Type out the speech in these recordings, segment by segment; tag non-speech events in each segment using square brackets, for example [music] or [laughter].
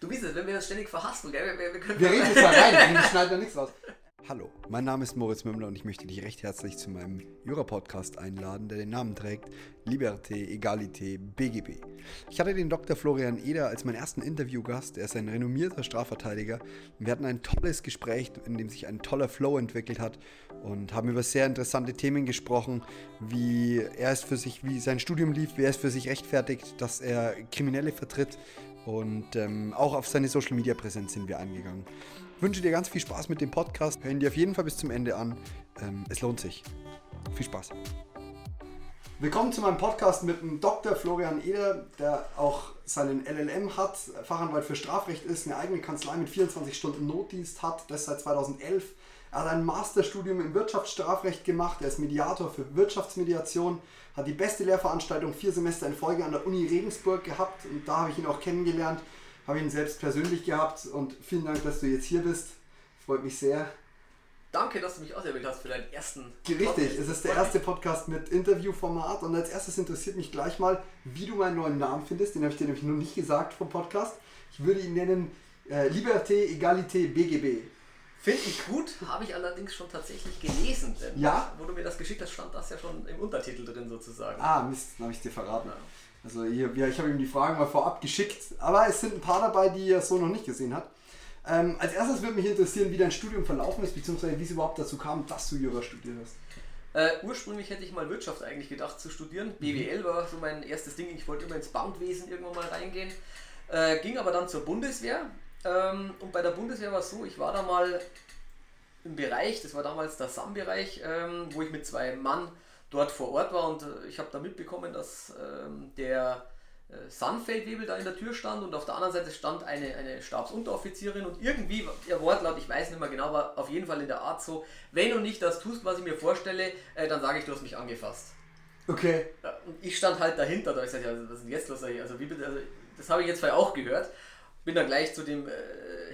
Du weißt es, wenn wir das ständig verhaspeln, gell? Wir, wir, können Wir reden [laughs] jetzt mal rein, wir schneiden da nichts raus. Hallo, mein Name ist Moritz Mümmler und ich möchte dich recht herzlich zu meinem Jura-Podcast einladen, der den Namen trägt Liberté, Egalité, BGB. Ich hatte den Dr. Florian Eder als meinen ersten Interviewgast. Er ist ein renommierter Strafverteidiger. Wir hatten ein tolles Gespräch, in dem sich ein toller Flow entwickelt hat und haben über sehr interessante Themen gesprochen, wie er es für sich, wie sein Studium lief, wie er es für sich rechtfertigt, dass er Kriminelle vertritt und ähm, auch auf seine Social Media Präsenz sind wir eingegangen. Ich wünsche dir ganz viel Spaß mit dem Podcast. Hören dir auf jeden Fall bis zum Ende an. Ähm, es lohnt sich. Viel Spaß. Willkommen zu meinem Podcast mit dem Dr. Florian Eder, der auch seinen LLM hat, Fachanwalt für Strafrecht ist, eine eigene Kanzlei mit 24 Stunden Notdienst hat, das seit 2011. Er hat ein Masterstudium im Wirtschaftsstrafrecht gemacht, er ist Mediator für Wirtschaftsmediation, hat die beste Lehrveranstaltung vier Semester in Folge an der Uni Regensburg gehabt und da habe ich ihn auch kennengelernt, habe ihn selbst persönlich gehabt und vielen Dank, dass du jetzt hier bist. Freut mich sehr. Danke, dass du mich auserwählt hast für deinen ersten. Richtig, es ist der erste Podcast mit Interviewformat und als erstes interessiert mich gleich mal, wie du meinen neuen Namen findest. Den habe ich dir nämlich noch nicht gesagt vom Podcast. Ich würde ihn nennen äh, Liberté, Egalité, BGB. Finde ich gut, habe ich allerdings schon tatsächlich gelesen. Denn Ja? Wo du mir das geschickt hast, stand das ja schon im Untertitel drin sozusagen. Ah, Mist, dann habe ich dir verraten. Ja. Also hier, ja, ich habe ihm die Fragen mal vorab geschickt, aber es sind ein paar dabei, die er so noch nicht gesehen hat. Ähm, als erstes würde mich interessieren, wie dein Studium verlaufen ist, beziehungsweise wie es überhaupt dazu kam, dass du Jura studiert hast. Äh, ursprünglich hätte ich mal Wirtschaft eigentlich gedacht zu studieren. BWL war so mein erstes Ding. Ich wollte immer ins Bankwesen irgendwann mal reingehen. Äh, ging aber dann zur Bundeswehr. Ähm, und bei der Bundeswehr war es so, ich war da mal im Bereich, das war damals der SAM-Bereich, ähm, wo ich mit zwei Mann dort vor Ort war und äh, ich habe da mitbekommen, dass ähm, der äh, Sandfeldwebel da in der Tür stand und auf der anderen Seite stand eine, eine Stabsunteroffizierin und irgendwie, ihr Wortlaut, ich weiß nicht mehr genau, war auf jeden Fall in der Art so, wenn du nicht das tust, was ich mir vorstelle, äh, dann sage ich, du hast mich angefasst. Okay. Ja, und ich stand halt dahinter, da ich gesagt, ja, was ist denn jetzt los? Also, wie bitte, also das habe ich jetzt vorher auch gehört. Bin dann gleich zu dem äh,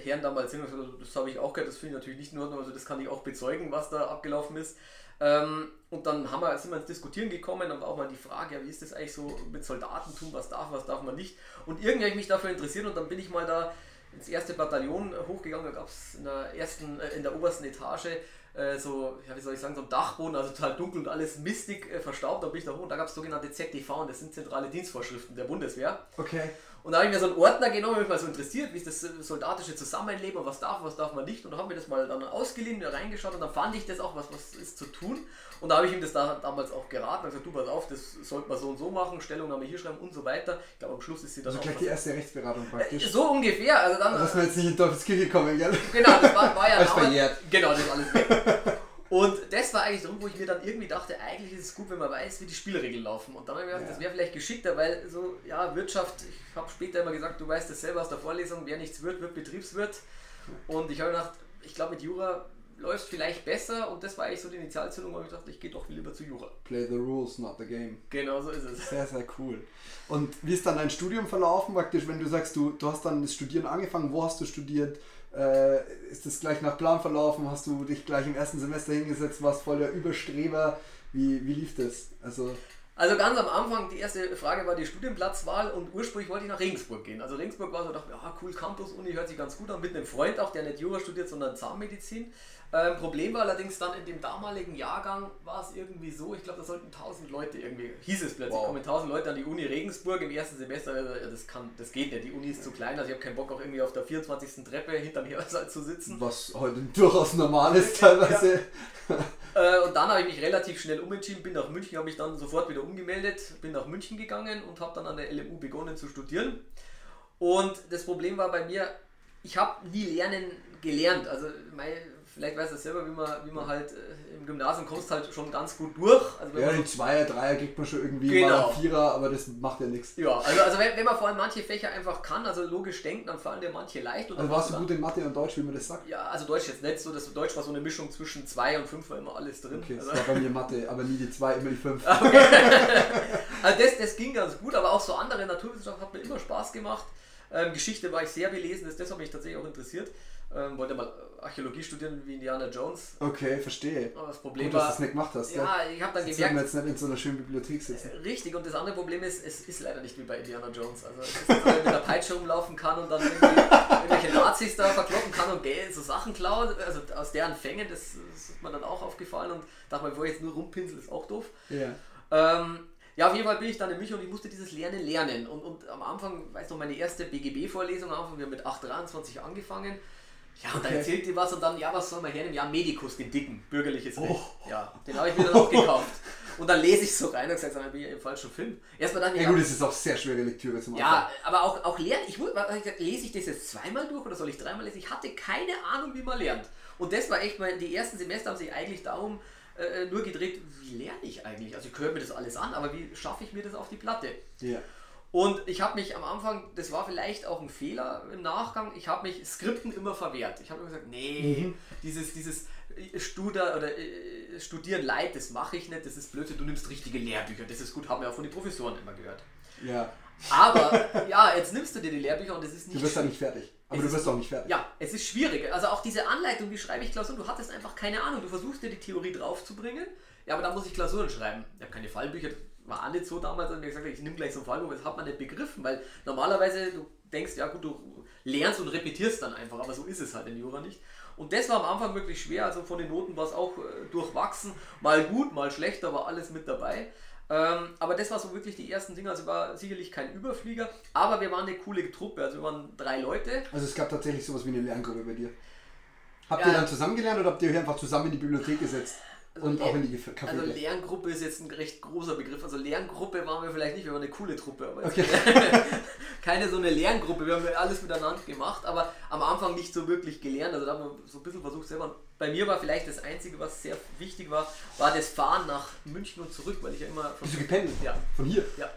Herrn damals hin also, das habe ich auch gehört, das finde ich natürlich nicht in Ordnung, also das kann ich auch bezeugen, was da abgelaufen ist. Ähm, und dann haben wir, sind wir ins Diskutieren gekommen und auch mal die Frage, ja, wie ist das eigentlich so mit Soldatentum, was darf, was darf man nicht. Und irgendwie habe ich mich dafür interessiert und dann bin ich mal da ins erste Bataillon hochgegangen, da gab es in der äh, in der obersten Etage äh, so, ja, wie soll ich sagen, so ein Dachboden, also total dunkel und alles mistig äh, verstaubt. Da bin ich da hoch und da gab es sogenannte ZDV und das sind zentrale Dienstvorschriften der Bundeswehr. Okay. Und da habe ich mir so einen Ordner genommen, mich mal so interessiert, wie ist das äh, soldatische Zusammenleben und was darf, was darf man nicht. Und da haben wir das mal dann ausgeliehen, reingeschaut und dann fand ich das auch, was, was ist zu tun. Und da habe ich ihm das da, damals auch geraten und gesagt, du pass auf, das sollte man so und so machen, Stellungnahme hier schreiben und so weiter. Ich glaube, am Schluss ist sie dann Also gleich die erste Rechtsberatung praktisch. so ungefähr, also dann. Dass wir jetzt nicht in Teufelskirche kommen, gell? Genau, das war, war ja Alles damals- verjährt. Genau, das ist alles weg. [laughs] Und das war eigentlich so, wo ich mir dann irgendwie dachte, eigentlich ist es gut, wenn man weiß, wie die Spielregeln laufen. Und dann habe ich gedacht, Ja. das wäre vielleicht geschickter, weil so, ja, Wirtschaft, ich habe später immer gesagt, du weißt das selber aus der Vorlesung, wer nichts wird, wird Betriebswirt. Und ich habe gedacht, ich glaube, mit Jura läuft vielleicht besser. Und das war eigentlich so die Initialzündung, wo ich dachte, ich gehe doch lieber zu Jura. Play the rules, not the game. Genau so ist es. Sehr, sehr cool. Und wie ist dann dein Studium verlaufen praktisch, wenn du sagst, du, du hast dann das Studieren angefangen, wo hast du studiert? Äh, ist das gleich nach Plan verlaufen? Hast du dich gleich im ersten Semester hingesetzt, warst voll der Überstreber? Wie, wie lief das? Also, Also ganz am Anfang, die erste Frage war die Studienplatzwahl und ursprünglich wollte ich nach Regensburg gehen. Also Regensburg war so, dachte mir, ja cool, Campus-Uni hört sich ganz gut an, mit einem Freund auch, der nicht Jura studiert, sondern Zahnmedizin. Ähm, Problem war allerdings dann in dem damaligen Jahrgang war es irgendwie so, ich glaube, da sollten 1000 Leute irgendwie, hieß es plötzlich, Wow. kommen 1000 Leute an die Uni Regensburg im ersten Semester, also, ja, das kann, das geht nicht, die Uni ist zu klein, also ich habe keinen Bock auch irgendwie auf der 24. Treppe hinterm Hörsaal zu sitzen. was heute durchaus normal ist [laughs] teilweise. [laughs] Äh, und dann habe ich mich relativ schnell umentschieden, bin nach München, habe mich dann sofort wieder umgemeldet, bin nach München gegangen und habe dann an der LMU begonnen zu studieren. Und das Problem war bei mir, ich habe nie lernen gelernt. Also mein, vielleicht weiß er selber, wie man, wie man halt äh, im Gymnasium kommst halt schon ganz gut durch. Also wenn Ja, den Zweier, Dreier kriegt man schon irgendwie Genau. mal einen Vierer, aber das macht ja nichts. ja, also, also wenn, wenn man vor allem manche Fächer einfach kann, also logisch denken, dann fallen dir manche leicht. Und Also warst du gut in Mathe und Deutsch, wie man das sagt? Ja, also Deutsch jetzt nicht so, das Deutsch war so eine Mischung zwischen 2 und 5 war immer alles drin. Okay, das also, war bei mir Mathe, aber nie die zwei, immer die fünf. [laughs] [laughs] Also das, das ging ganz gut, aber auch so andere Naturwissenschaften hat mir immer Spaß gemacht. Ähm, Geschichte war ich sehr belesen, das, das hat mich tatsächlich auch interessiert. Ähm, wollte mal Archäologie studieren wie Indiana Jones. Okay, verstehe. Aber das Problem Gut, war. dass du das nicht gemacht hast. Ja, ich habe dann Jetzt gemerkt. wir jetzt nicht in so einer schönen Bibliothek sitzen. Richtig, und das andere Problem ist, es ist leider nicht wie bei Indiana Jones. Also, dass man mit einer Peitsche rumlaufen kann und dann irgendwelche Nazis da verkloppen kann und Geld, so Sachen klauen, also aus deren Fängen, das, das ist mir dann auch aufgefallen und dachte mir, bevor ich jetzt nur rumpinsel, ist auch doof. Ja. Ähm, ja, auf jeden Fall bin ich dann in mich und ich musste dieses Lernen lernen. Und, und am Anfang, weiß noch, meine erste BGB-Vorlesung, am Anfang, wir haben mit 823 angefangen. Ja, und dann Okay. erzählt die was und dann, ja, was soll man hernehmen? Ja, Medikus, den dicken, bürgerliches Recht. Oh. Ja, den habe ich mir dann auch gekauft. [laughs] Und dann lese ich so rein und gesagt, dann bin ich im falschen Film. Erstmal dann, Ja gut, es ist auch sehr schwere Lektüre zum ja, aber auch, auch lernen. Ich lese ich das jetzt zweimal durch oder soll ich dreimal lesen? Ich hatte keine Ahnung, wie man lernt. Und das war echt mal, die ersten Semester haben sich eigentlich darum äh, nur gedreht, wie lerne ich eigentlich? Also ich höre mir das alles an, aber wie schaffe ich mir das auf die Platte? Ja. Und ich habe mich am Anfang, das war vielleicht auch ein Fehler im Nachgang, ich habe mich Skripten immer verwehrt. Ich habe immer gesagt, nee, dieses, dieses Studer oder äh, Studieren leid, das mache ich nicht, das ist Blödsinn, du nimmst richtige Lehrbücher, das ist gut, haben wir auch von den Professoren immer gehört. ja. Aber [laughs] ja, jetzt nimmst du dir die Lehrbücher und es ist nicht Du wirst ja nicht fertig. Aber Es du wirst auch nicht fertig. Ja, es ist schwierig. Also auch diese Anleitung, wie schreibe ich Klausuren, du hattest einfach keine Ahnung. Du versuchst dir die Theorie draufzubringen, ja, aber dann muss ich Klausuren schreiben. Ich habe keine Fallbücher, das war auch nicht so damals, als mir gesagt habe, ich nehme gleich so ein Fallbuch, das hat man nicht begriffen, weil normalerweise du denkst, ja gut, du lernst und repetierst dann einfach, aber so ist es halt in Jura nicht. Und das war am Anfang wirklich schwer, also von den Noten war es auch äh, durchwachsen, mal gut, mal schlecht, da war alles mit dabei. Ähm, aber das war so wirklich die ersten Dinge, also ich war sicherlich kein Überflieger, aber wir waren eine coole Truppe, also wir waren drei Leute. Also es gab tatsächlich sowas wie eine Lerngruppe bei dir. Habt Ja. ihr dann zusammen gelernt oder habt ihr euch einfach zusammen in die Bibliothek gesetzt? Also und auch in die Café? Also Lerngruppe ist jetzt ein recht großer Begriff. Also Lerngruppe waren wir vielleicht nicht, wir waren eine coole Truppe, aber Okay. [laughs] keine so eine Lerngruppe. Wir haben alles miteinander gemacht, aber am Anfang nicht so wirklich gelernt. Also da haben wir so ein bisschen versucht selber. Bei mir war vielleicht das Einzige, was sehr wichtig war, war das Fahren nach München und zurück, weil ich ja immer von Bist du gependelt? Ja, Von hier? ja.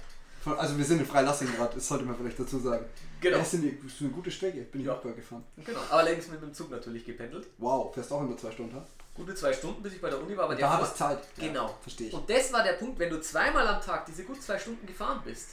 Von, also wir sind in Freilassing gerade, das sollte man vielleicht dazu sagen. Genau. Das ist eine, das ist eine gute Strecke, bin ich Ja. auch mal gefahren. Genau. Aber allerdings mit dem Zug natürlich gependelt. Wow, fährst auch immer zwei Stunden, ha? Gute zwei Stunden, bis ich bei der Uni war. Aber Und der da Vor- hattest Zeit. Genau. Ja, verstehe ich. Und das war der Punkt, wenn du zweimal am Tag diese gut zwei Stunden gefahren bist,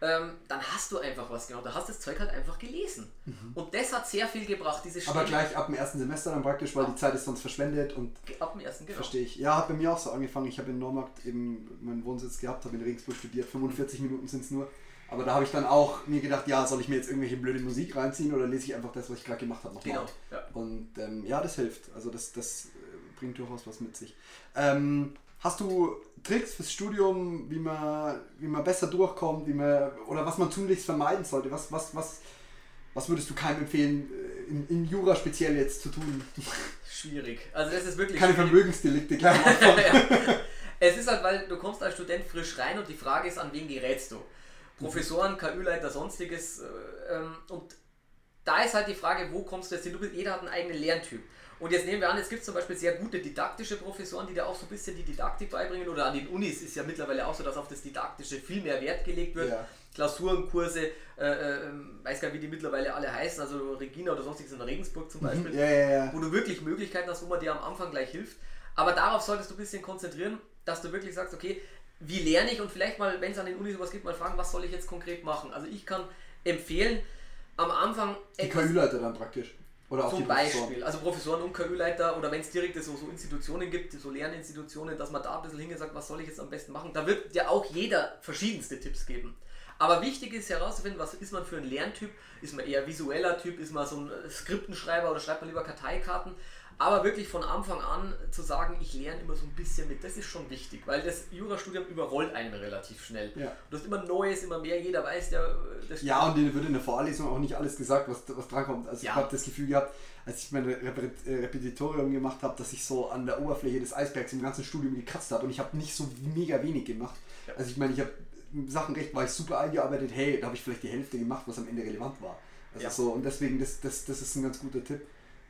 ähm, dann hast du einfach was genau. Da hast du das Zeug halt einfach gelesen. Und das hat sehr viel gebracht, diese Mhm. Aber gleich ab dem ersten Semester dann praktisch, weil die Zeit ist sonst verschwendet und Ab dem ersten, genau. verstehe ich. Ja, hat bei mir auch so angefangen. Ich habe in Neumarkt eben meinen Wohnsitz gehabt, habe in Regensburg studiert. 45 Minuten sind es nur. Aber da habe ich dann auch mir gedacht, ja, soll ich mir jetzt irgendwelche blöde Musik reinziehen oder lese ich einfach das, was ich gerade gemacht habe, nochmal? Genau, ja. Und ähm, ja, das hilft. Also das, das äh, bringt durchaus was mit sich. Ähm, hast du Tricks fürs Studium, wie man, wie man besser durchkommt, wie man, oder was man tunlichst vermeiden sollte? Was, was, was, was würdest du keinem empfehlen, äh, in, in Jura speziell jetzt zu tun? Schwierig. Also das ist wirklich Keine schwierig. Vermögensdelikte, Anfang. [laughs] ja. Es ist halt, weil du kommst als Student frisch rein und die Frage ist, an wen gerätst du? Professoren, KÜ-Leiter, sonstiges. Äh, ähm, und da ist halt die Frage, wo kommst du jetzt hin? Du bist, jeder hat einen eigenen Lerntyp. Und jetzt nehmen wir an, es gibt zum Beispiel sehr gute didaktische Professoren, die da auch so ein bisschen die Didaktik beibringen. Oder an den Unis ist ja mittlerweile auch so, dass auf das Didaktische viel mehr Wert gelegt wird. Ja. Klausurenkurse, äh, äh, weiß gar nicht, wie die mittlerweile alle heißen, also Regina oder sonstiges in Regensburg zum Beispiel Ja, ja, ja. wo du wirklich Möglichkeiten hast, wo man dir am Anfang gleich hilft. Aber darauf solltest du ein bisschen konzentrieren, dass du wirklich sagst, okay, wie lerne ich und vielleicht mal, wenn es an den Unis sowas gibt, mal fragen, was soll ich jetzt konkret machen. Also ich kann empfehlen, am Anfang Die KÜ-Leiter dann praktisch. Oder zum. Beispiel, also Professoren und KÜ-Leiter oder wenn es direkt so, so Institutionen gibt, so Lerninstitutionen, dass man da ein bisschen hingeht und sagt, was soll ich jetzt am besten machen. Da wird ja auch jeder verschiedenste Tipps geben. Aber wichtig ist herauszufinden, was ist man für ein Lerntyp? Ist man eher visueller Typ? Ist man so ein Skriptenschreiber oder schreibt man lieber Karteikarten? Aber wirklich von Anfang an zu sagen, ich lerne immer so ein bisschen mit, das ist schon wichtig, weil das Jurastudium überrollt einen relativ schnell. Ja. Du hast immer Neues, immer mehr, jeder weiß ja, äh, das Ja, und denen wird in der Vorlesung auch nicht alles gesagt, was, was drankommt. Also Ja. ich habe das Gefühl gehabt, als ich mein Repet Repetitorium gemacht habe, dass ich so an der Oberfläche des Eisbergs im ganzen Studium gekratzt habe und ich habe nicht so mega wenig gemacht. Ja. Also ich meine, ich habe Sachenrecht war ich super eingearbeitet, hey, da habe ich vielleicht die Hälfte gemacht, was am Ende relevant war. Also Ja. so, und deswegen, das, das, das ist ein ganz guter Tipp,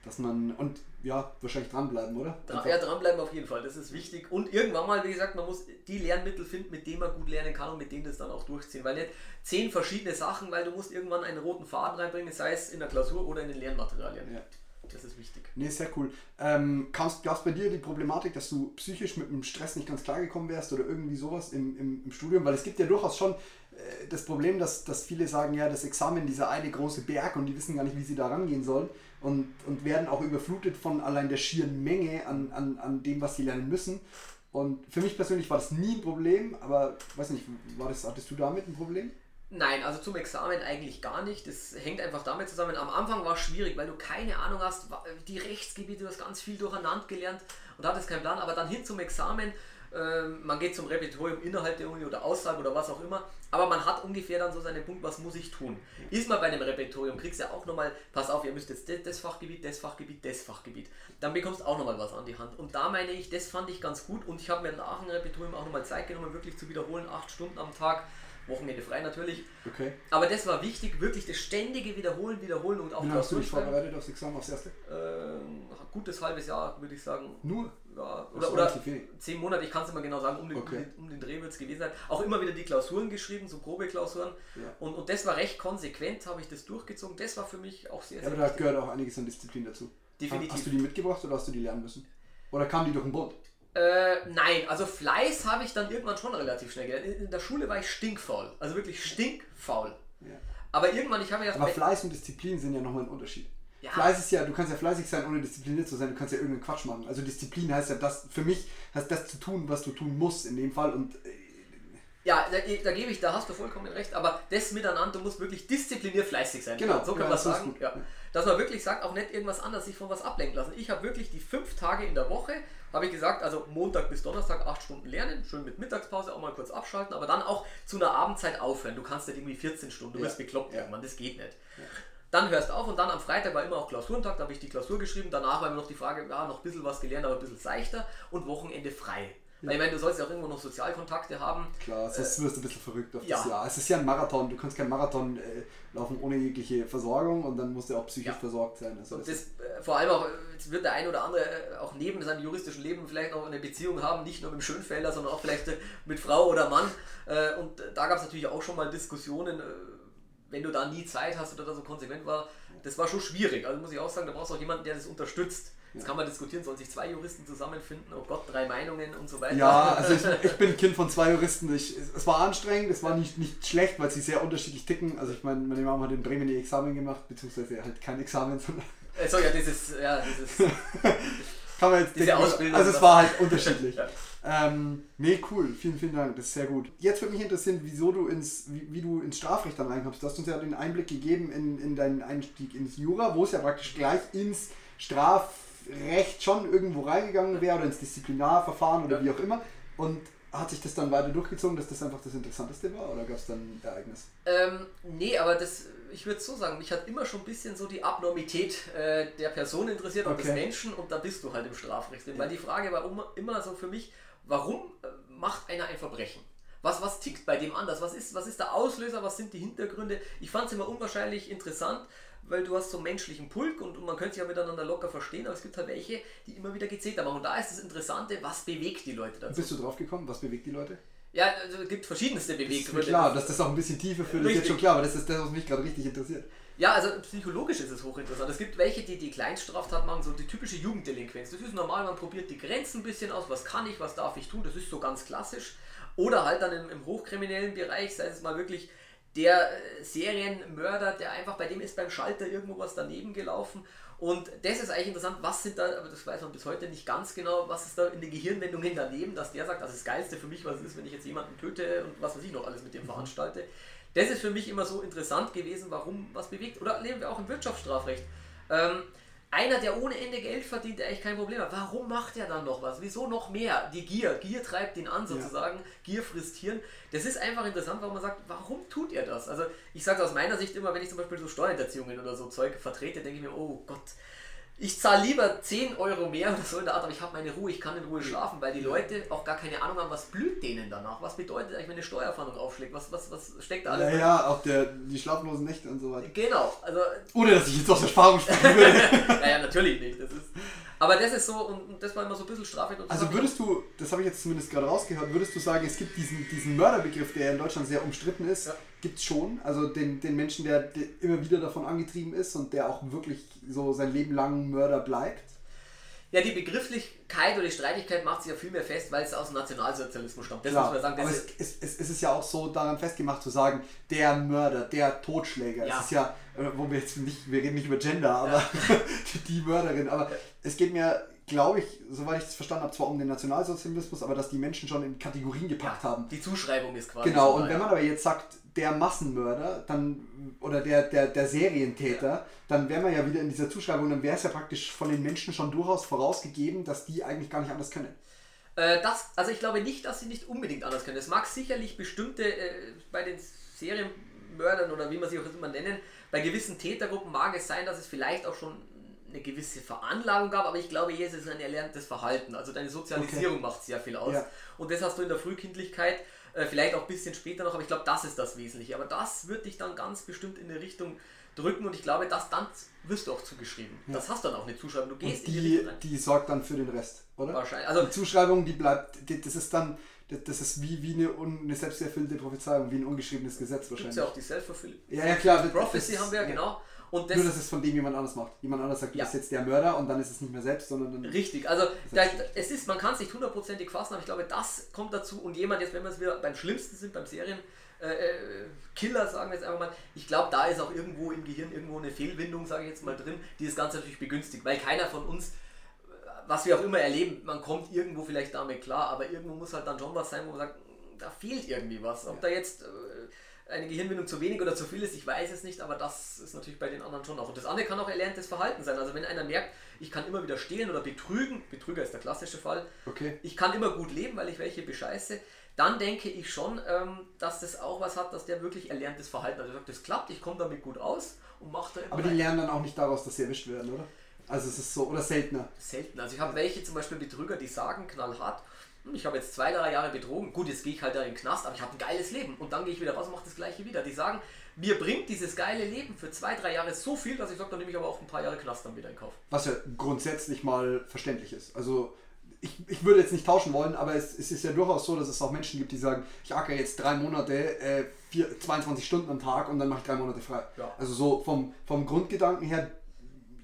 dass man, und ja, wahrscheinlich dranbleiben, oder? Dra Einfach- ja, dranbleiben auf jeden Fall, das ist wichtig. Und irgendwann mal, wie gesagt, man muss die Lernmittel finden, mit denen man gut lernen kann und mit denen das dann auch durchziehen. Weil nicht zehn verschiedene Sachen, weil du musst irgendwann einen roten Faden reinbringen, sei es in der Klausur oder in den Lernmaterialien. Ja. Das ist wichtig. Nee, sehr cool. Ähm, Gab es bei dir die Problematik, dass du psychisch mit dem Stress nicht ganz klar gekommen wärst oder irgendwie sowas im, im, im Studium? Weil es gibt ja durchaus schon äh, das Problem, dass, dass viele sagen, ja, das Examen, dieser eine große Berg und die wissen gar nicht, wie sie da rangehen sollen und, und werden auch überflutet von allein der schieren Menge an, an, an dem, was sie lernen müssen. Und für mich persönlich war das nie ein Problem, aber weiß nicht, war das, hattest du damit ein Problem? Nein, also zum Examen eigentlich gar nicht. Das hängt einfach damit zusammen. Am Anfang war es schwierig, weil du keine Ahnung hast, die Rechtsgebiete, du hast ganz viel durcheinander gelernt und hattest keinen Plan. Aber dann hin zum Examen, man geht zum Repetitorium innerhalb der Uni oder außerhalb oder was auch immer. Aber man hat ungefähr dann so seinen Punkt, was muss ich tun. Ist man bei einem Repetitorium, kriegst du ja auch nochmal, pass auf, ihr müsst jetzt das, das Fachgebiet, das Fachgebiet, das Fachgebiet. Dann bekommst du auch nochmal was an die Hand. Und da meine ich, das fand ich ganz gut und ich habe mir nach dem Repetitorium auch nochmal Zeit genommen, wirklich zu wiederholen, acht Stunden am Tag Wochenende frei natürlich. Okay. Aber das war wichtig, wirklich das ständige Wiederholen, Wiederholen und auch Wie hast du dich vorbereitet aufs Examen, aufs erste? Ähm, gutes halbes Jahr, würde ich sagen. Nur? Ja, oder, oder zehn Monate, ich kann es immer genau sagen, um den, okay. um den Dreh wird es gewesen sein. Auch immer wieder die Klausuren geschrieben, so Probeklausuren. Ja. Und, und das war recht konsequent, habe ich das durchgezogen. Das war für mich auch sehr, sehr ja, aber da gehört auch einiges an Disziplin dazu. Definitiv. Hast du die mitgebracht oder hast du die lernen müssen? Oder kam die durch den Bund? Äh, nein, also Fleiß habe ich dann irgendwann schon relativ schnell gelernt. In der Schule war ich stinkfaul. Also wirklich stinkfaul. Ja. Aber irgendwann, ich habe ja. Aber Fleiß und Disziplin sind ja nochmal ein Unterschied. Ja. Fleiß ist ja, du kannst ja fleißig sein, ohne diszipliniert zu sein, du kannst ja irgendeinen Quatsch machen. Also Disziplin heißt ja das, für mich heißt das zu tun, was du tun musst in dem Fall und äh, ja, da, da, gebe ich, da hast du vollkommen recht, aber das miteinander, du musst wirklich diszipliniert fleißig sein. Genau, so kann ja, man sagen. Ja. Dass man wirklich sagt, auch nicht irgendwas anderes sich von was ablenken lassen. Ich habe wirklich die fünf Tage in der Woche, habe ich gesagt, also Montag bis Donnerstag acht Stunden lernen, schön mit Mittagspause auch mal kurz abschalten, aber dann auch zu einer Abendzeit aufhören. Du kannst nicht irgendwie 14 Stunden, du ja. wirst bekloppt irgendwann, das geht nicht. Ja. Dann hörst du auf und dann am Freitag war immer auch Klausurentag, da habe ich die Klausur geschrieben. Danach war immer noch die Frage, ja, noch ein bisschen was gelernt, aber ein bisschen seichter und Wochenende frei. Weil ich meine, du sollst ja auch irgendwo noch Sozialkontakte haben. Klar, sonst äh, wirst du ein bisschen verrückt auf ja. das Jahr. Es ist ja ein Marathon, du kannst kein Marathon äh, laufen ohne jegliche Versorgung und dann musst du auch psychisch ja. versorgt sein. Also und das, äh, vor allem auch, jetzt wird der ein oder andere äh, auch neben seinem juristischen Leben vielleicht noch eine Beziehung haben, nicht nur mit dem Schönfelder, sondern auch vielleicht äh, mit Frau oder Mann. Äh, und da gab es natürlich auch schon mal Diskussionen, wenn du da nie Zeit hast oder da so konsequent war. Das war schon schwierig. Also muss ich auch sagen, da brauchst du auch jemanden, der das unterstützt. Jetzt kann man diskutieren, sollen sich zwei Juristen zusammenfinden? Oh Gott, drei Meinungen und so weiter. Ja, also ich, [laughs] ich bin Kind von zwei Juristen. Ich, es war anstrengend, es war nicht, nicht schlecht, weil sie sehr unterschiedlich ticken. Also ich meine, meine Mama hat in Bremen ihr Examen gemacht, beziehungsweise halt kein Examen, sondern... So, ja, dieses... Ja, dieses [laughs] kann man jetzt diese denken, Ausbildung. Also es war halt unterschiedlich. [laughs] ja. Ähm, nee, cool. Vielen, vielen Dank. Das ist sehr gut. Jetzt würde mich interessieren, wieso du ins, wie, wie, du ins Strafrecht dann reinkommst. Du hast uns ja den Einblick gegeben in, in deinen Einstieg ins Jura, wo es ja praktisch gleich ins Straf Recht schon irgendwo reingegangen wäre oder ins Disziplinarverfahren oder ja. wie auch immer. Und hat sich das dann weiter durchgezogen, dass das einfach das Interessanteste war oder gab es dann ein Ereignis? Ähm, nee, aber das, ich würde so sagen, mich hat immer schon ein bisschen so die Abnormität äh, der Person interessiert und des Menschen und da bist du halt im Strafrecht. Ja. Weil die Frage war immer so für mich, warum äh, macht einer ein Verbrechen? Was, was tickt bei dem anders? Was ist, was ist der Auslöser? Was sind die Hintergründe? Ich fand es immer unwahrscheinlich interessant, weil du hast so einen menschlichen Pulk und, und man könnte sich ja miteinander locker verstehen, aber es gibt halt welche, die immer wieder gezielter machen. Und da ist das Interessante, was bewegt die Leute dazu. Bist du drauf gekommen, was bewegt die Leute? Ja, also es gibt verschiedenste Beweggründe. Ist klar, dass das auch ein bisschen tiefer für das ist jetzt schon klar, aber das ist das, was mich gerade richtig interessiert. Ja, also psychologisch ist es hochinteressant. Es gibt welche, die die Kleinststraftat machen, so die typische Jugenddelinquenz. Das ist normal, man probiert die Grenzen ein bisschen aus, was kann ich, was darf ich tun, das ist so ganz klassisch. Oder halt dann im, im hochkriminellen Bereich, sei es mal wirklich der äh, Serienmörder, der einfach bei dem ist beim Schalter irgendwo was daneben gelaufen. Und das ist eigentlich interessant, was sind da, aber das weiß man bis heute nicht ganz genau, was ist da in den Gehirnwendungen daneben, dass der sagt, das ist das Geilste für mich, was es ist, wenn ich jetzt jemanden töte und was weiß ich noch alles mit dem mhm. Das ist für mich immer so interessant gewesen, warum was bewegt. Oder leben wir auch im Wirtschaftsstrafrecht. Ähm, einer, der ohne Ende Geld verdient, der eigentlich kein Problem hat. Warum macht er dann noch was? Wieso noch mehr? Die Gier. Gier treibt ihn an sozusagen. Ja. Gier frisst Hirn. Das ist einfach interessant, warum man sagt, warum tut er das? Also ich sage aus meiner Sicht immer, wenn ich zum Beispiel so Steuerhinterziehungen oder so Zeug vertrete, denke ich mir, oh Gott, ich zahle lieber 10 Euro mehr oder so in der Art, aber ich habe meine Ruhe, ich kann in Ruhe schlafen, weil die Leute auch gar keine Ahnung haben, was blüht denen danach. Was bedeutet eigentlich, wenn eine Steuerfahndung aufschlägt? Was, was, was steckt da alles Ja, ja, auch der, die schlaflosen Nächte und so weiter. Genau. Also, Ohne, dass ich jetzt aus Erfahrung sprechen würde. [laughs] naja, natürlich nicht. Das ist, aber das ist so, und das war immer so ein bisschen Strafrecht. also würdest du, das habe ich jetzt zumindest gerade rausgehört, würdest du sagen, es gibt diesen, diesen Mörderbegriff, der in Deutschland sehr umstritten ist, ja. gibt es schon. Also den, den Menschen, der, der immer wieder davon angetrieben ist und der auch wirklich so sein Leben lang Mörder bleibt? Ja, die Begrifflichkeit oder die Streitigkeit macht sich ja viel mehr fest, weil es aus dem Nationalsozialismus stammt. Das Klar, muss man sagen. aber es, es, es, ist ja auch so daran festgemacht zu sagen, der Mörder, der Totschläger. Ja. Es ist ja, äh, wo wir jetzt nicht, wir reden nicht über Gender, aber ja. [laughs] die Mörderin. Aber es geht mir glaube ich, soweit ich es verstanden habe, zwar um den Nationalsozialismus, aber dass die Menschen schon in Kategorien gepackt ja, haben. Die Zuschreibung ist quasi. Genau, und wenn man aber jetzt sagt, der Massenmörder, dann oder der, der, der Serientäter, ja. dann wäre man ja wieder in dieser Zuschreibung, dann wäre es ja praktisch von den Menschen schon durchaus vorausgegeben, dass die eigentlich gar nicht anders können. Äh, das, also ich glaube nicht, dass sie nicht unbedingt anders können. Es mag sicherlich bestimmte äh, bei den Serienmördern oder wie man sie auch immer nennen, bei gewissen Tätergruppen mag es sein, dass es vielleicht auch schon eine gewisse Veranlagung gab, aber ich glaube, hier ist es ein erlerntes Verhalten. Also deine Sozialisierung okay. macht sehr viel aus. Ja. Und das hast du in der Frühkindlichkeit, vielleicht auch ein bisschen später noch, aber ich glaube, das ist das Wesentliche. Aber das wird dich dann ganz bestimmt in eine Richtung drücken und ich glaube, das dann wirst du auch zugeschrieben. Ja. Das hast dann auch eine Zuschreibung. Du gehst und die, in die Richtung Die sorgt dann für den Rest, oder? Wahrscheinlich. Also die Zuschreibung, die bleibt, das ist dann das ist wie, wie eine, eine selbsterfüllte Prophezeiung, wie ein ungeschriebenes Gesetz wahrscheinlich. Gibt ja auch die Self-Fulfilling. Ja, ja, klar. Prophecy haben wir ja, genau. Und das, Nur, dass es von dem jemand anders macht. Jemand anders sagt, du ja. bist jetzt der Mörder und dann ist es nicht mehr selbst, sondern dann. Richtig, also da, es ist, man kann es nicht hundertprozentig fassen, aber ich glaube, das kommt dazu und jemand, jetzt wenn wir es wieder beim Schlimmsten sind, beim Serien. Äh, äh Killer, sagen wir jetzt einfach mal, ich glaube, da ist auch irgendwo im Gehirn irgendwo eine Fehlwindung, sage ich jetzt mal drin, die das Ganze natürlich begünstigt, weil keiner von uns, was wir auch immer erleben, man kommt irgendwo vielleicht damit klar, aber irgendwo muss halt dann schon was sein, wo man sagt, da fehlt irgendwie was. Ob ja. da jetzt äh, eine Gehirnwindung zu wenig oder zu viel ist, ich weiß es nicht, aber das ist natürlich bei den anderen schon auch. Und das andere kann auch erlerntes Verhalten sein. Also wenn einer merkt, ich kann immer wieder stehlen oder betrügen, Betrüger ist der klassische Fall, okay. ich kann immer gut leben, weil ich welche bescheiße, dann denke ich schon, ähm, dass das auch was hat, dass der wirklich erlerntes Verhalten hat. Also sagt, das klappt, ich komme damit gut aus und mache da Aber die lernen dann auch nicht daraus, dass sie erwischt werden, oder? Also es ist so, oder seltener? Selten. Also ich habe welche zum Beispiel Betrüger, die sagen knallhart, ich habe jetzt zwei, drei Jahre betrogen, gut, jetzt gehe ich halt da in den Knast, aber ich habe ein geiles Leben. Und dann gehe ich wieder raus und mache das gleiche wieder. Die sagen, mir bringt dieses geile Leben für zwei, drei Jahre so viel, dass ich sage, dann nehme ich aber auch ein paar Jahre Knast dann wieder in Kauf. Was ja grundsätzlich mal verständlich ist. Also ich, ich würde jetzt nicht tauschen wollen, aber es, es ist ja durchaus so, dass es auch Menschen gibt, die sagen, ich acker jetzt drei Monate, äh, vier, 22 Stunden am Tag und dann mache ich drei Monate frei. Ja. Also so vom, vom Grundgedanken her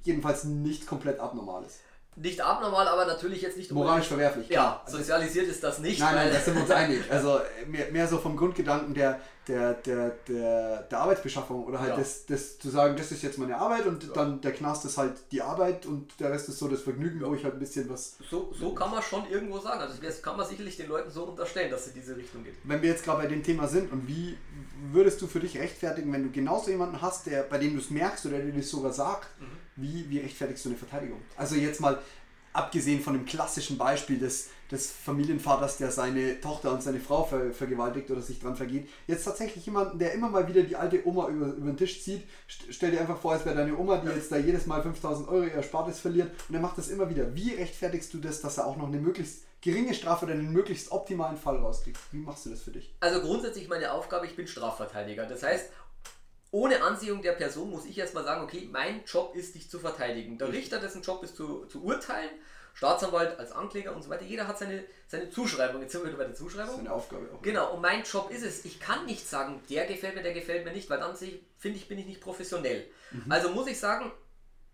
jedenfalls nichts komplett Abnormales nicht abnormal, aber natürlich jetzt nicht moralisch verwerflich. Ja, sozialisiert ist das nicht. Nein, nein, da sind wir uns einig. Also mehr, mehr so vom Grundgedanken der, der, der, der, der Arbeitsbeschaffung oder halt ja. das, das zu sagen, das ist jetzt meine Arbeit und ja. dann der Knast ist halt die Arbeit und der Rest ist so das Vergnügen, ja. wo ich halt ein bisschen was. So, so kann man schon irgendwo sagen. Also das kann man sicherlich den Leuten so unterstellen, dass sie diese Richtung geht. Wenn wir jetzt gerade bei dem Thema sind und wie würdest du für dich rechtfertigen, wenn du genauso jemanden hast, der bei dem du es merkst oder der dir das sogar sagt, mhm. wie, wie rechtfertigst du eine Verteidigung? Also jetzt mal abgesehen von dem klassischen Beispiel des, des Familienvaters, der seine Tochter und seine Frau ver, vergewaltigt oder sich dran vergeht, jetzt tatsächlich jemanden, der immer mal wieder die alte Oma über, über den Tisch zieht. Stell dir einfach vor, es wäre deine Oma, die jetzt da jedes Mal 5000 Euro ihr Erspartes verliert und er macht das immer wieder. Wie rechtfertigst du das, dass er auch noch eine möglichst geringe Strafe oder einen möglichst optimalen Fall rauskriegt? Wie machst du das für dich? Also grundsätzlich meine Aufgabe, ich bin Strafverteidiger. Das heißt, ohne Ansehung der Person muss ich erstmal sagen, okay, mein Job ist, dich zu verteidigen. Der Richter, dessen Job ist zu, zu urteilen, Staatsanwalt als Ankläger und so weiter. Jeder hat seine, seine Zuschreibung. Jetzt sind wir wieder bei der Zuschreibung. Seine Aufgabe auch. Genau, und mein Job ist es, ich kann nicht sagen, der gefällt mir, der gefällt mir nicht, weil dann finde ich, bin ich nicht professionell. Mhm. Also muss ich sagen,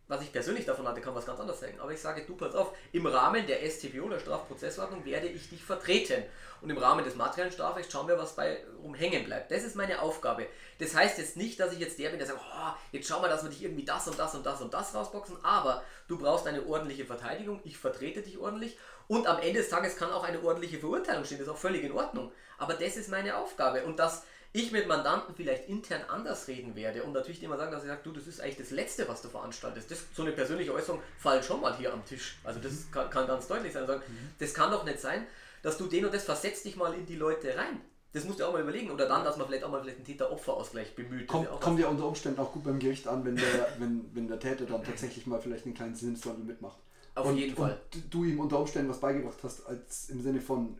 was ich persönlich davon hatte, kann was ganz anderes sagen. Aber ich sage, du pass auf, im Rahmen der StPO, der Strafprozessordnung, werde ich dich vertreten. Und im Rahmen des materiellen Strafrechts schauen wir, was bei rum hängen bleibt. Das ist meine Aufgabe. Das heißt jetzt nicht, dass ich jetzt der bin, der sagt, oh, jetzt schau mal, dass wir dich irgendwie das und das und das und das rausboxen, aber du brauchst eine ordentliche Verteidigung, ich vertrete dich ordentlich und am Ende des Tages kann auch eine ordentliche Verurteilung stehen, das ist auch völlig in Ordnung. Aber das ist meine Aufgabe und das ich mit Mandanten vielleicht intern anders reden werde und natürlich immer sagen, dass ich sage, du, das ist eigentlich das Letzte, was du veranstaltest. Das, so eine persönliche Äußerung fallen schon mal hier am Tisch. Also das mhm. kann, kann, ganz deutlich sein. Sagen, mhm. Das kann doch nicht sein, dass du den und das versetzt dich mal in die Leute rein. Das musst du auch mal überlegen. Oder dann, dass man vielleicht auch mal vielleicht einen Täter-Opfer-Ausgleich bemüht. Kommt, ja kommt ja unter Umständen auch gut beim Gericht an, wenn der, [laughs] wenn, wenn der Täter dann tatsächlich mal vielleicht einen kleinen Sinneswandel mitmacht. Auf und, jeden Fall. Und du ihm unter Umständen was beigebracht hast, als im Sinne von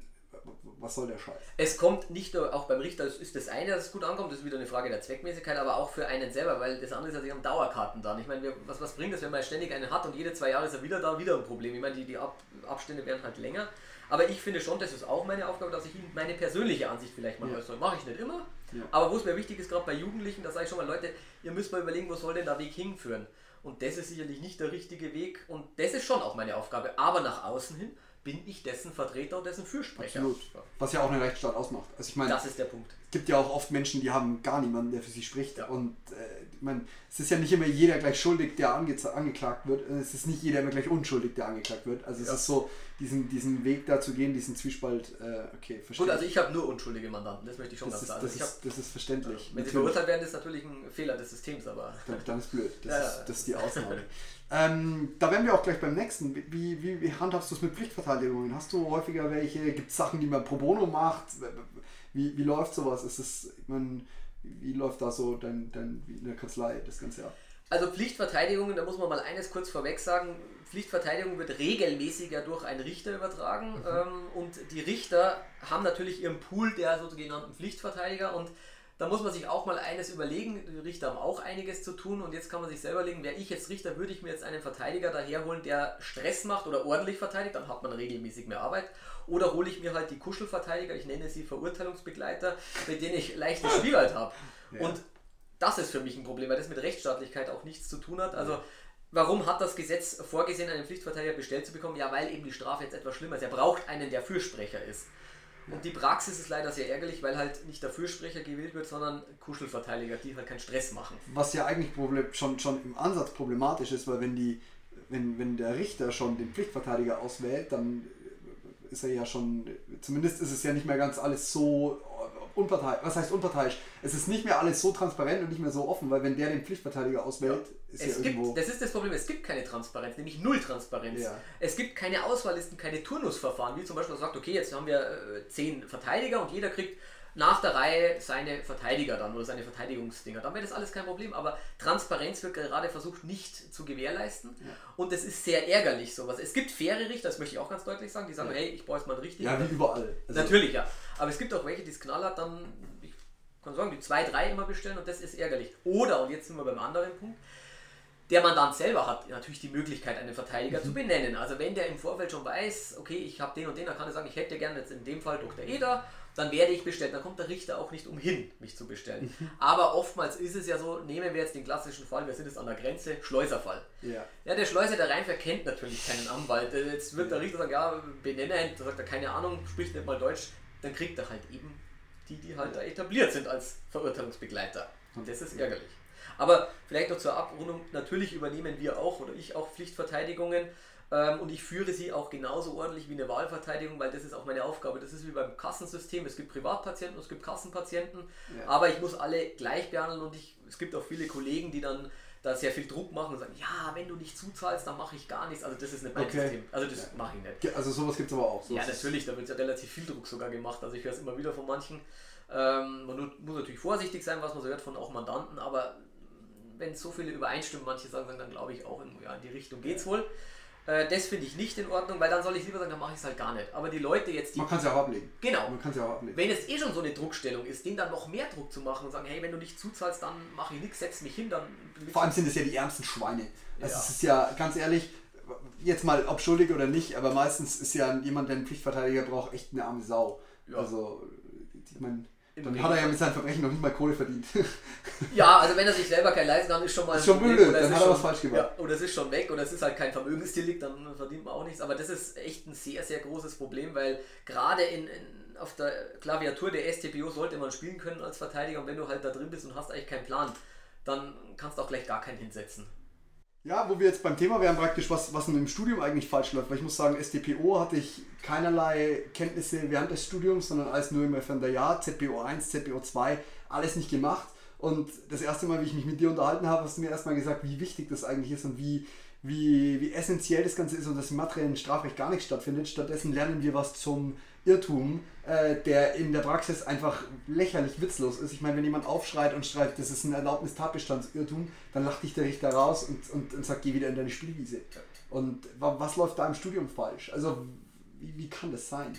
was soll der Scheiß? Es kommt nicht nur, auch beim Richter, das ist das eine, dass es gut ankommt, das ist wieder eine Frage der Zweckmäßigkeit, aber auch für einen selber, weil das andere ist ja, sie haben Dauerkarten dann. Ich meine, was, was bringt das, wenn man ständig einen hat und jede zwei Jahre ist er wieder da, wieder ein Problem. Ich meine, die, die Ab, Abstände werden halt länger. Aber ich finde schon, das ist auch meine Aufgabe, dass ich Ihnen meine persönliche Ansicht vielleicht mal ja. äußere. Mache ich nicht immer, ja. aber wo es mir wichtig ist, gerade bei Jugendlichen, da sage ich schon mal, Leute, ihr müsst mal überlegen, wo soll denn der Weg hinführen? Und das ist sicherlich nicht der richtige Weg und das ist schon auch meine Aufgabe. Aber nach außen hin bin ich dessen Vertreter und dessen Fürsprecher. Absolut. Was ja auch eine Rechtsstaat ausmacht. Also ich meine, das ist der Punkt. Es gibt ja auch oft Menschen, die haben gar niemanden, der für sie spricht. Ja. Und äh, ich meine, es ist ja nicht immer jeder gleich schuldig, der ange angeklagt wird. Es ist nicht jeder immer gleich unschuldig, der angeklagt wird. Also es ja. ist so, diesen, diesen Weg da zu gehen, diesen Zwiespalt, äh, okay, verstehe. Gut, also ich habe nur unschuldige Mandanten, das möchte ich schon das ganz sagen. Das, ist, das ist verständlich. Wenn sie verurteilt werden, ist natürlich ein Fehler des Systems, aber. Dann, dann ist blöd. Das, [laughs] ja, ist, das ist die Ausnahme. Ähm, da wären wir auch gleich beim nächsten. Wie, wie, wie handhabst du es mit Pflichtverteidigungen? Hast du häufiger welche? Gibt es Sachen, die man pro bono macht? Wie, wie läuft sowas? Ist es, mein, wie läuft da so dein, dein, in der Kanzlei das Ganze ab? Also Pflichtverteidigungen, da muss man mal eines kurz vorweg sagen. Pflichtverteidigung wird regelmäßiger durch einen Richter übertragen mhm. ähm, und die Richter haben natürlich ihren Pool der sogenannten Pflichtverteidiger und da muss man sich auch mal eines überlegen. Die Richter haben auch einiges zu tun und jetzt kann man sich selber überlegen, wäre ich jetzt Richter, würde ich mir jetzt einen Verteidiger daherholen, der Stress macht oder ordentlich verteidigt, dann hat man regelmäßig mehr Arbeit. Oder hole ich mir halt die Kuschelverteidiger, ich nenne sie Verurteilungsbegleiter, mit denen ich leichtes Spiel halt habe. Ja. Und das ist für mich ein Problem, weil das mit Rechtsstaatlichkeit auch nichts zu tun hat. Also Warum hat das Gesetz vorgesehen, einen Pflichtverteidiger bestellt zu bekommen? Ja, weil eben die Strafe jetzt etwas schlimmer ist. Er braucht einen, der Fürsprecher ist. Und die Praxis ist leider sehr ärgerlich, weil halt nicht der Fürsprecher gewählt wird, sondern Kuschelverteidiger, die halt keinen Stress machen. Was ja eigentlich schon, schon im Ansatz problematisch ist, weil wenn, die, wenn, wenn der Richter schon den Pflichtverteidiger auswählt, dann ist er ja schon, zumindest ist es ja nicht mehr ganz alles so unparteiisch. Was heißt unparteiisch? Es ist nicht mehr alles so transparent und nicht mehr so offen, weil wenn der den Pflichtverteidiger auswählt, ja. ist es ja gibt, irgendwo... Das ist das Problem, es gibt keine Transparenz, nämlich null Transparenz. Ja. Es gibt keine Auswahllisten, keine Turnusverfahren, wie zum Beispiel man sagt, okay, jetzt haben wir äh, zehn Verteidiger und jeder kriegt nach der Reihe seine Verteidiger dann oder seine Verteidigungsdinger. Dann wäre das alles kein Problem. Aber Transparenz wird gerade versucht nicht zu gewährleisten. Ja. Und es ist sehr ärgerlich sowas. Es gibt faire Richter, das möchte ich auch ganz deutlich sagen, die sagen, ja. hey, ich brauche jetzt mal einen richtigen. Ja, wie überall. Also Natürlich, ja. Aber es gibt auch welche, die es knallhart dann, ich kann sagen, die zwei, drei immer bestellen und das ist ärgerlich. Oder, und jetzt sind wir beim anderen Punkt, der Mandant selber hat natürlich die Möglichkeit, einen Verteidiger mhm. zu benennen. Also wenn der im Vorfeld schon weiß, okay, ich habe den und den, dann kann er sagen, ich hätte gerne jetzt in dem Fall Dr. Eder dann werde ich bestellt. Dann kommt der Richter auch nicht umhin, mich zu bestellen. Mhm. Aber oftmals ist es ja so, nehmen wir jetzt den klassischen Fall, wir sind jetzt an der Grenze, Schleuserfall. Ja, ja der Schleuser, der Rheinfeld kennt natürlich keinen Anwalt. Äh, jetzt wird der Richter sagen, ja, benennen, da sagt er, keine Ahnung, spricht nicht mal Deutsch. Dann kriegt er halt eben die, die halt da etabliert sind als Verurteilungsbegleiter. Und das ist ärgerlich. Aber vielleicht noch zur Abrundung, natürlich übernehmen wir auch oder ich auch Pflichtverteidigungen. Ähm, und ich führe sie auch genauso ordentlich wie eine Wahlverteidigung, weil das ist auch meine Aufgabe. Das ist wie beim Kassensystem. Es gibt Privatpatienten, und es gibt Kassenpatienten, ja. aber ich muss alle gleich behandeln und ich, es gibt auch viele Kollegen, die dann da sehr viel Druck machen und sagen, ja, wenn du nicht zuzahlst, dann mache ich gar nichts. Also das ist nicht mein okay. System. Also das ja. mache ich nicht. Also sowas gibt es aber auch. So ja, natürlich, da wird ja relativ viel Druck sogar gemacht. Also ich höre es immer wieder von manchen. Ähm, man muss natürlich vorsichtig sein, was man so hört von auch Mandanten, aber wenn so viele übereinstimmen, manche sagen, dann glaube ich auch in, ja, in die Richtung geht es wohl. Äh, das finde ich nicht in Ordnung, weil dann soll ich lieber sagen, dann mache ich es halt gar nicht. Aber die Leute jetzt. Die Man kann es ja auch ablegen. Genau. Man kann ja auch ablegen. Wenn es eh schon so eine Druckstellung ist, denen dann noch mehr Druck zu machen und sagen, hey, wenn du nicht zuzahlst, dann mache ich nichts, setz mich hin, dann. Vor allem sind es ja die ärmsten Schweine. Also ja. es ist ja ganz ehrlich, jetzt mal ob schuldig oder nicht, aber meistens ist ja jemand, der einen Pflichtverteidiger braucht, echt eine arme Sau. Ja. Also, ich meine dann hat er ja mit seinen Verbrechen noch nicht mal Kohle verdient. [laughs] ja, also wenn er sich selber kein leisten kann, ist schon mal ist schon blöd, dann hat er was falsch gemacht. Ja, oder es ist schon weg oder es ist halt kein Vermögensdelikt, dann verdient man auch nichts. Aber das ist echt ein sehr, sehr großes Problem, weil gerade in, in, auf der Klaviatur der STPO sollte man spielen können als Verteidiger und wenn du halt da drin bist und hast eigentlich keinen Plan, dann kannst du auch gleich gar keinen hinsetzen. Ja, wo wir jetzt beim Thema wären, praktisch, was, was im Studium eigentlich falsch läuft. Weil ich muss sagen, STPO hatte ich keinerlei Kenntnisse während des Studiums, sondern alles nur im Referendariat, ZPO 1, ZPO 2, alles nicht gemacht. Und das erste Mal, wie ich mich mit dir unterhalten habe, hast du mir erstmal gesagt, wie wichtig das eigentlich ist und wie, wie, wie essentiell das Ganze ist und dass im materiellen Strafrecht gar nichts stattfindet. Stattdessen lernen wir was zum Irrtum, äh, der in der Praxis einfach lächerlich witzlos ist. Ich meine, wenn jemand aufschreit und schreit, das ist ein Erlaubnis-Tatbestandsirrtum, dann lacht dich der Richter raus und, und, und sagt, geh wieder in deine Spielwiese. Und was läuft da im Studium falsch? Also, wie, wie kann das sein?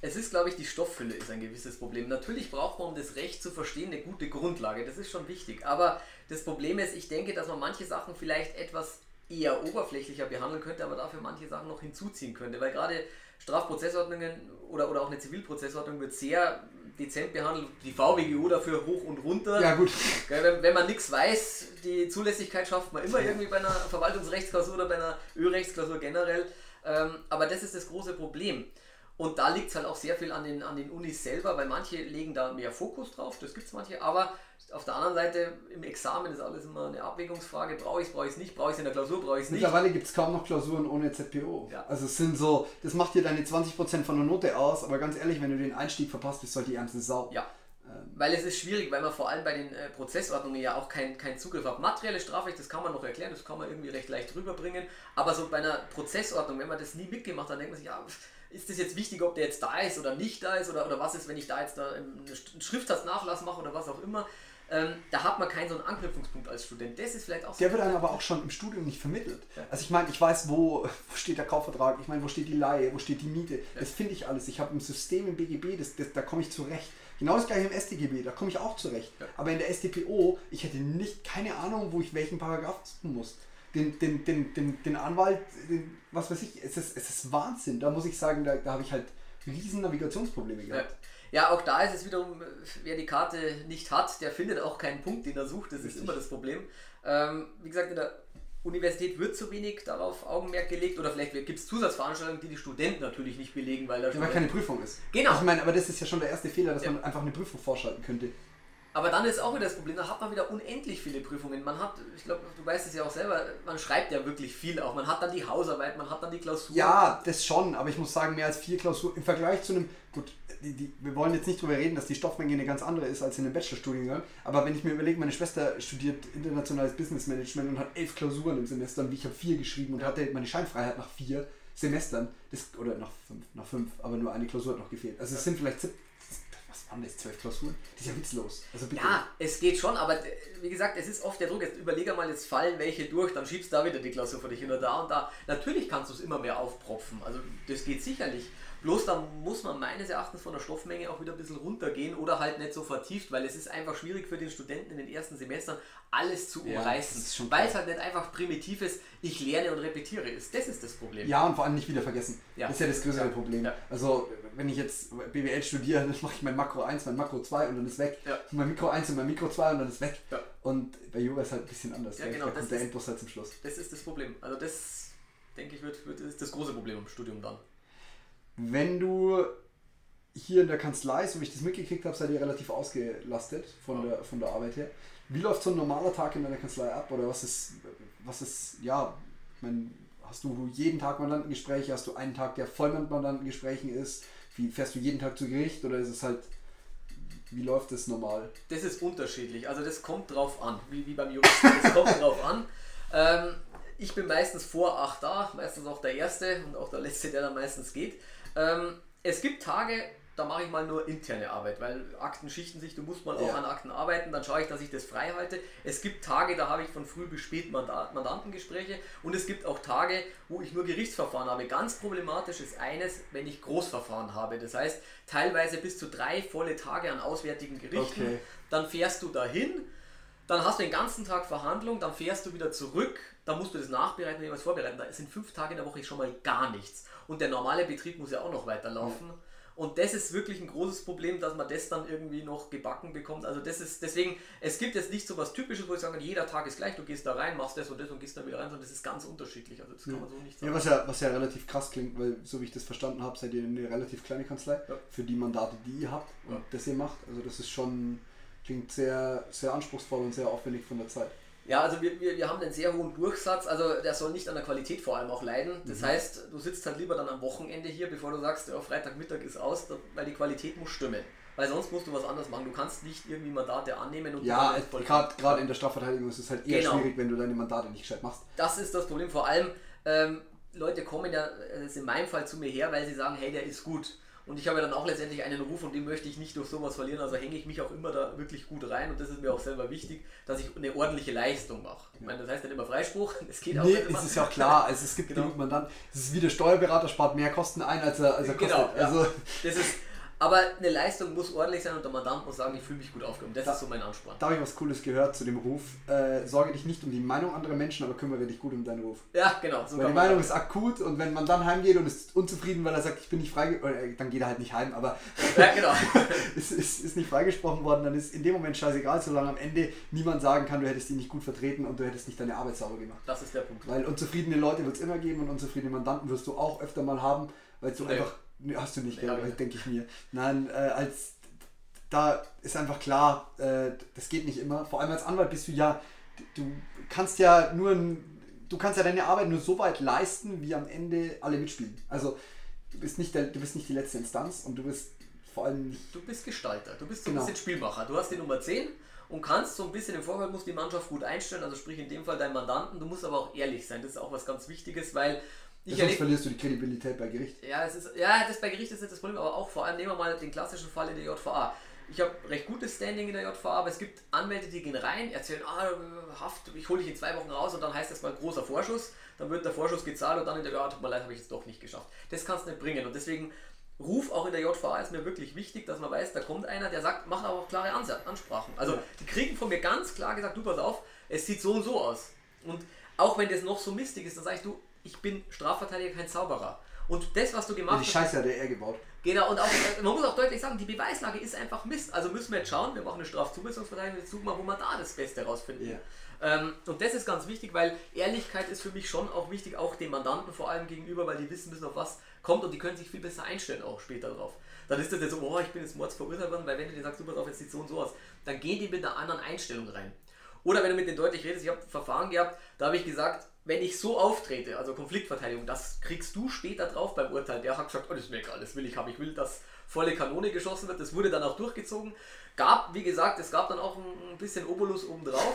Es ist, glaube ich, die Stofffülle ist ein gewisses Problem. Natürlich braucht man, um das Recht zu verstehen, eine gute Grundlage. Das ist schon wichtig. Aber das Problem ist, ich denke, dass man manche Sachen vielleicht etwas eher oberflächlicher behandeln könnte, aber dafür manche Sachen noch hinzuziehen könnte. Weil gerade Strafprozessordnungen oder, oder auch eine Zivilprozessordnung wird sehr dezent behandelt. Die VWGO dafür hoch und runter. Ja, gut. Wenn, wenn man nichts weiß, die Zulässigkeit schafft man immer irgendwie bei einer Verwaltungsrechtsklausur oder bei einer Ö-Rechtsklausur generell. Ähm, aber das ist das große Problem. Und da liegt es halt auch sehr viel an den, an den Unis selber, weil manche legen da mehr Fokus drauf, das gibt es manche, aber auf der anderen Seite im Examen ist alles immer eine Abwägungsfrage, brauche ich es, brauche ich es nicht, brauche ich es in der Klausur, brauche ich es nicht. Mittlerweile gibt es kaum noch Klausuren ohne ZPO. Ja. Also es sind so, das macht dir deine 20% von der Note aus, aber ganz ehrlich, wenn du den Einstieg verpasst, bist du halt die ärmste Sau. Ja. Weil es ist schwierig, weil man vor allem bei den äh, Prozessordnungen ja auch keinen kein Zugriff hat. Materielle Strafrecht, das kann man noch erklären, das kann man irgendwie recht leicht rüberbringen. Aber so bei einer Prozessordnung, wenn man das nie mitgemacht hat, denkt man sich, ja, ist das jetzt wichtig, ob der jetzt da ist oder nicht da ist oder, oder was ist, wenn ich da jetzt da einen Schriftsatznachlass mache oder was auch immer. Ähm, da hat man keinen so einen Anknüpfungspunkt als Student. Das ist vielleicht auch so Der wird einem aber auch schon im Studium nicht vermittelt. Ja. Also ich meine, ich weiß, wo, [laughs] wo steht der Kaufvertrag, ich meine, wo steht die Leihe, wo steht die Miete. Ja. Das finde ich alles. Ich habe ein System im BGB, das, das, da komme ich zurecht. Genau das gleiche im StGB, da komme ich auch zurecht. Ja. Aber in der StPO, ich hätte nicht keine Ahnung, wo ich welchen Paragraph suchen muss. Den, den, den, den, den Anwalt, den, was weiß ich, es ist, es ist Wahnsinn. Da muss ich sagen, da, da habe ich halt riesen Navigationsprobleme gehabt. Ja. Ja, auch da ist es wiederum, wer die Karte nicht hat, der findet auch keinen Punkt, den er sucht. Das Richtig. ist immer das Problem. Ähm, wie gesagt, in der Universität wird zu wenig darauf Augenmerk gelegt oder vielleicht gibt es Zusatzveranstaltungen, die die Studenten natürlich nicht belegen, weil da ja, weil keine Prüfung ist. Genau. Ich meine, aber das ist ja schon der erste Fehler, dass ja. man einfach eine Prüfung vorschalten könnte. Aber dann ist auch wieder das Problem, da hat man wieder unendlich viele Prüfungen. Man hat, ich glaube, du weißt es ja auch selber, man schreibt ja wirklich viel auch. Man hat dann die Hausarbeit, man hat dann die Klausur. Ja, das schon, aber ich muss sagen, mehr als vier Klausuren im Vergleich zu einem, gut, die, die, wir wollen jetzt nicht darüber reden, dass die Stoffmenge eine ganz andere ist als in einem Bachelorstudiengang, aber wenn ich mir überlege, meine Schwester studiert internationales Business Management und hat elf Klausuren im Semester und ich habe vier geschrieben und hatte meine Scheinfreiheit nach vier Semestern, das, oder nach fünf, nach fünf, aber nur eine Klausur hat noch gefehlt. Also es sind vielleicht waren das, zwölf Klausuren? Das ist ja witzlos. Also bitte. Ja, es geht schon, aber wie gesagt, es ist oft der Druck. Jetzt überlege mal, jetzt fallen welche durch, dann schiebst du da wieder die Klausur vor dich hin oder da und da. Natürlich kannst du es immer mehr aufpropfen. Also das geht sicherlich. Bloß da muss man meines Erachtens von der Stoffmenge auch wieder ein bisschen runtergehen oder halt nicht so vertieft, weil es ist einfach schwierig für den Studenten in den ersten Semestern alles zu umreißen. Ja, weil es halt nicht einfach primitives Ich lerne und repetiere ist. Das ist das Problem. Ja, und vor allem nicht wieder vergessen. Ja. Das ist ja das größere ja. Problem. Also, wenn ich jetzt BWL studiere, dann mache ich mein Makro 1, mein Makro 2 und dann ist weg. Mein Mikro 1 und mein Mikro 2 und dann ist weg. Und bei Yoga ist halt ein bisschen anders. Ja, genau, da kommt der Endbus halt zum Schluss. Das ist das Problem. Also, das denke ich, wird, wird ist das große Problem im Studium dann wenn du hier in der Kanzlei, so wie ich das mitgekriegt habe, seid ihr relativ ausgelastet von der, von der Arbeit her. Wie läuft so ein normaler Tag in deiner Kanzlei ab? Oder was ist, was ist, ja, ich meine, hast du jeden Tag Mandantengespräche? Hast du einen Tag, der voll mit Mandantengesprächen ist? Wie fährst du jeden Tag zu Gericht? Oder ist es halt, wie läuft das normal? Das ist unterschiedlich. Also das kommt drauf an, wie, wie beim Juristen. Das kommt [laughs] drauf an. Ähm, ich bin meistens vor 8 da, meistens auch der Erste und auch der Letzte, der dann meistens geht. Ähm, es gibt Tage, da mache ich mal nur interne Arbeit, weil Akten schichten sich, du musst mal ja. auch an Akten arbeiten, dann schaue ich, dass ich das frei halte. Es gibt Tage, da habe ich von früh bis spät Mandantengespräche und es gibt auch Tage, wo ich nur Gerichtsverfahren habe. Ganz problematisch ist eines, wenn ich Großverfahren habe. Das heißt, teilweise bis zu drei volle Tage an auswärtigen Gerichten. Okay. Dann fährst du dahin, dann hast du den ganzen Tag Verhandlung, dann fährst du wieder zurück, dann musst du das nachbereiten und jemals vorbereiten. Da sind fünf Tage in der Woche schon mal gar nichts. Und der normale Betrieb muss ja auch noch weiterlaufen. Ja. Und das ist wirklich ein großes Problem, dass man das dann irgendwie noch gebacken bekommt. Also das ist deswegen, es gibt jetzt nicht so was Typisches, wo ich sage, jeder Tag ist gleich, du gehst da rein, machst das und das und gehst dann wieder rein, sondern das ist ganz unterschiedlich. Also das kann man so nicht sagen. Ja, was ja, was ja relativ krass klingt, weil so wie ich das verstanden habe, seid ihr eine relativ kleine Kanzlei ja. für die Mandate, die ihr habt und ja. das ihr macht. Also das ist schon, klingt sehr, sehr anspruchsvoll und sehr aufwendig von der Zeit. Ja, also wir, wir, wir haben einen sehr hohen Durchsatz, also der soll nicht an der Qualität vor allem auch leiden. Das mhm. heißt, du sitzt halt lieber dann am Wochenende hier, bevor du sagst, ja, Freitagmittag ist aus, weil die Qualität muss stimmen. Weil sonst musst du was anderes machen. Du kannst nicht irgendwie Mandate annehmen und Ja, gerade in der Strafverteidigung ist es halt eher genau. schwierig, wenn du deine Mandate nicht gescheit machst. Das ist das Problem. Vor allem, ähm, Leute kommen ja, das ist in meinem Fall zu mir her, weil sie sagen, hey, der ist gut. Und ich habe ja dann auch letztendlich einen Ruf und den möchte ich nicht durch sowas verlieren. Also hänge ich mich auch immer da wirklich gut rein und das ist mir auch selber wichtig, dass ich eine ordentliche Leistung mache. Ich meine, das heißt nicht immer Freispruch, [laughs] es geht auch nee, nicht immer. es ist ja klar, also es gibt genau. genug Mandanten, es ist wie der Steuerberater, spart mehr Kosten ein, als er, als er genau, kostet. Genau, ja. also, das ist, aber eine Leistung muss ordentlich sein und der Mandant muss sagen, ich fühle mich gut aufgehoben. Das da, ist so mein Ansporn. Da habe ich was Cooles gehört zu dem Ruf. Äh, sorge dich nicht um die Meinung anderer Menschen, aber kümmere dich gut um deinen Ruf. Ja, genau. So weil die Meinung ist akut und wenn man dann heimgeht und ist unzufrieden, weil er sagt, ich bin nicht freigesprochen, äh, dann geht er halt nicht heim, aber [laughs] ja, genau. [laughs] es ist, ist nicht freigesprochen worden, dann ist in dem Moment scheißegal, solange am Ende niemand sagen kann, du hättest ihn nicht gut vertreten und du hättest nicht deine Arbeit sauber gemacht. Das ist der Punkt. Weil unzufriedene Leute wird es immer geben und unzufriedene Mandanten wirst du auch öfter mal haben, weil du nee. einfach hast du nicht, ja, denke ich mir. Nein, äh, als da ist einfach klar, äh, das geht nicht immer. Vor allem als Anwalt bist du ja, du kannst ja nur du kannst ja deine Arbeit nur so weit leisten, wie am Ende alle mitspielen. Also du bist nicht der, du bist nicht die letzte Instanz und du bist vor allem nicht. Du bist Gestalter, du bist so genau. ein bisschen Spielmacher. Du hast die Nummer 10 und kannst so ein bisschen im Vorfeld muss die Mannschaft gut einstellen, also sprich in dem Fall deinen Mandanten, du musst aber auch ehrlich sein, das ist auch was ganz Wichtiges, weil ich Sonst verlierst du die Kredibilität bei Gericht. Ja, es ist, ja, das bei Gericht ist nicht das Problem, aber auch vor allem nehmen wir mal den klassischen Fall in der JVA. Ich habe recht gutes Standing in der JVA, aber es gibt Anwälte, die gehen rein, erzählen, ah, Haft, ich hole dich in zwei Wochen raus und dann heißt das mal großer Vorschuss, dann wird der Vorschuss gezahlt und dann in der, ja, tut mir leid, habe ich jetzt doch nicht geschafft. Das kannst du nicht bringen und deswegen Ruf auch in der JVA ist mir wirklich wichtig, dass man weiß, da kommt einer, der sagt, macht aber auch klare Ansprachen. Also die kriegen von mir ganz klar gesagt, du pass auf, es sieht so und so aus. Und auch wenn das noch so mistig ist, dann sage ich, du, ich bin Strafverteidiger, kein Zauberer. Und das, was du gemacht hast. Die Scheiße hat er gebaut. Genau, und auch, äh, man muss auch deutlich sagen, die Beweislage ist einfach Mist. Also müssen wir jetzt schauen, wir machen eine Strafzumessungsverteidigung, jetzt suchen wir, wo wir da das Beste rausfinden. Yeah. Ähm, und das ist ganz wichtig, weil Ehrlichkeit ist für mich schon auch wichtig, auch den Mandanten vor allem gegenüber, weil die wissen müssen, auf was kommt und die können sich viel besser einstellen auch später drauf. Dann ist das jetzt so, oh, ich bin jetzt Mords verurteilt worden, weil wenn du dir sagst, du pass auf, jetzt sieht so und so aus, dann gehen die mit einer anderen Einstellung rein. Oder wenn du mit denen deutlich redest, ich habe Verfahren gehabt, da habe ich gesagt, wenn ich so auftrete, also Konfliktverteidigung, das kriegst du später drauf beim Urteil. Der hat gesagt, oh, das ist mir egal, das will ich haben. Ich will, dass volle Kanone geschossen wird. Das wurde dann auch durchgezogen. Gab, wie gesagt, es gab dann auch ein bisschen Obolus obendrauf.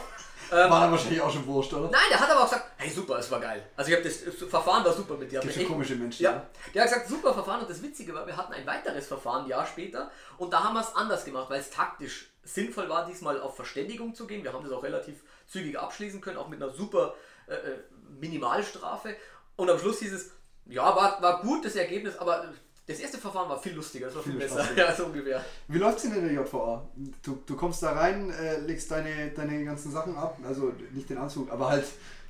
Ähm, [laughs] war dann wahrscheinlich auch schon wurscht, oder? Nein, der hat aber auch gesagt, hey super, es war geil. Also ich habe das, das, Verfahren war super mit dir. Gibt schon komische Menschen. Ja, ja, der hat gesagt, super Verfahren und das Witzige war, wir hatten ein weiteres Verfahren ein Jahr später und da haben wir es anders gemacht, weil es taktisch sinnvoll war, diesmal auf Verständigung zu gehen. Wir haben das auch relativ zügig abschließen können, auch mit einer super äh, äh Minimalstrafe. Und am Schluss hieß es, ja, war, war gut das Ergebnis, aber das erste Verfahren war viel lustiger, das war viel, viel besser. [laughs] Ja, so ungefähr. Wie läuft es denn in der JVA? Du, du kommst da rein, äh, legst deine, deine ganzen Sachen ab, also nicht den Anzug, aber halt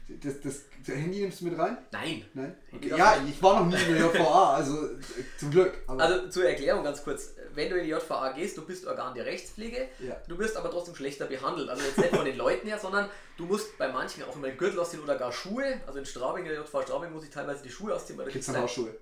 das, das, das Handy nimmst du mit rein? Nein. Nein? Okay. Ja, ich war noch nie in der JVA, also zum Glück. also zur Erklärung ganz kurz. Wenn du in die JVA gehst, du bist Organ der Rechtspflege, ja. du wirst aber trotzdem schlechter behandelt. Also jetzt nicht von den Leuten her, sondern du musst bei manchen auch immer den Gürtel ausziehen oder gar Schuhe. Also in Straubing, in der JVA Straubing muss ich teilweise die Schuhe ausziehen. Gibt es dann auch Schuhe?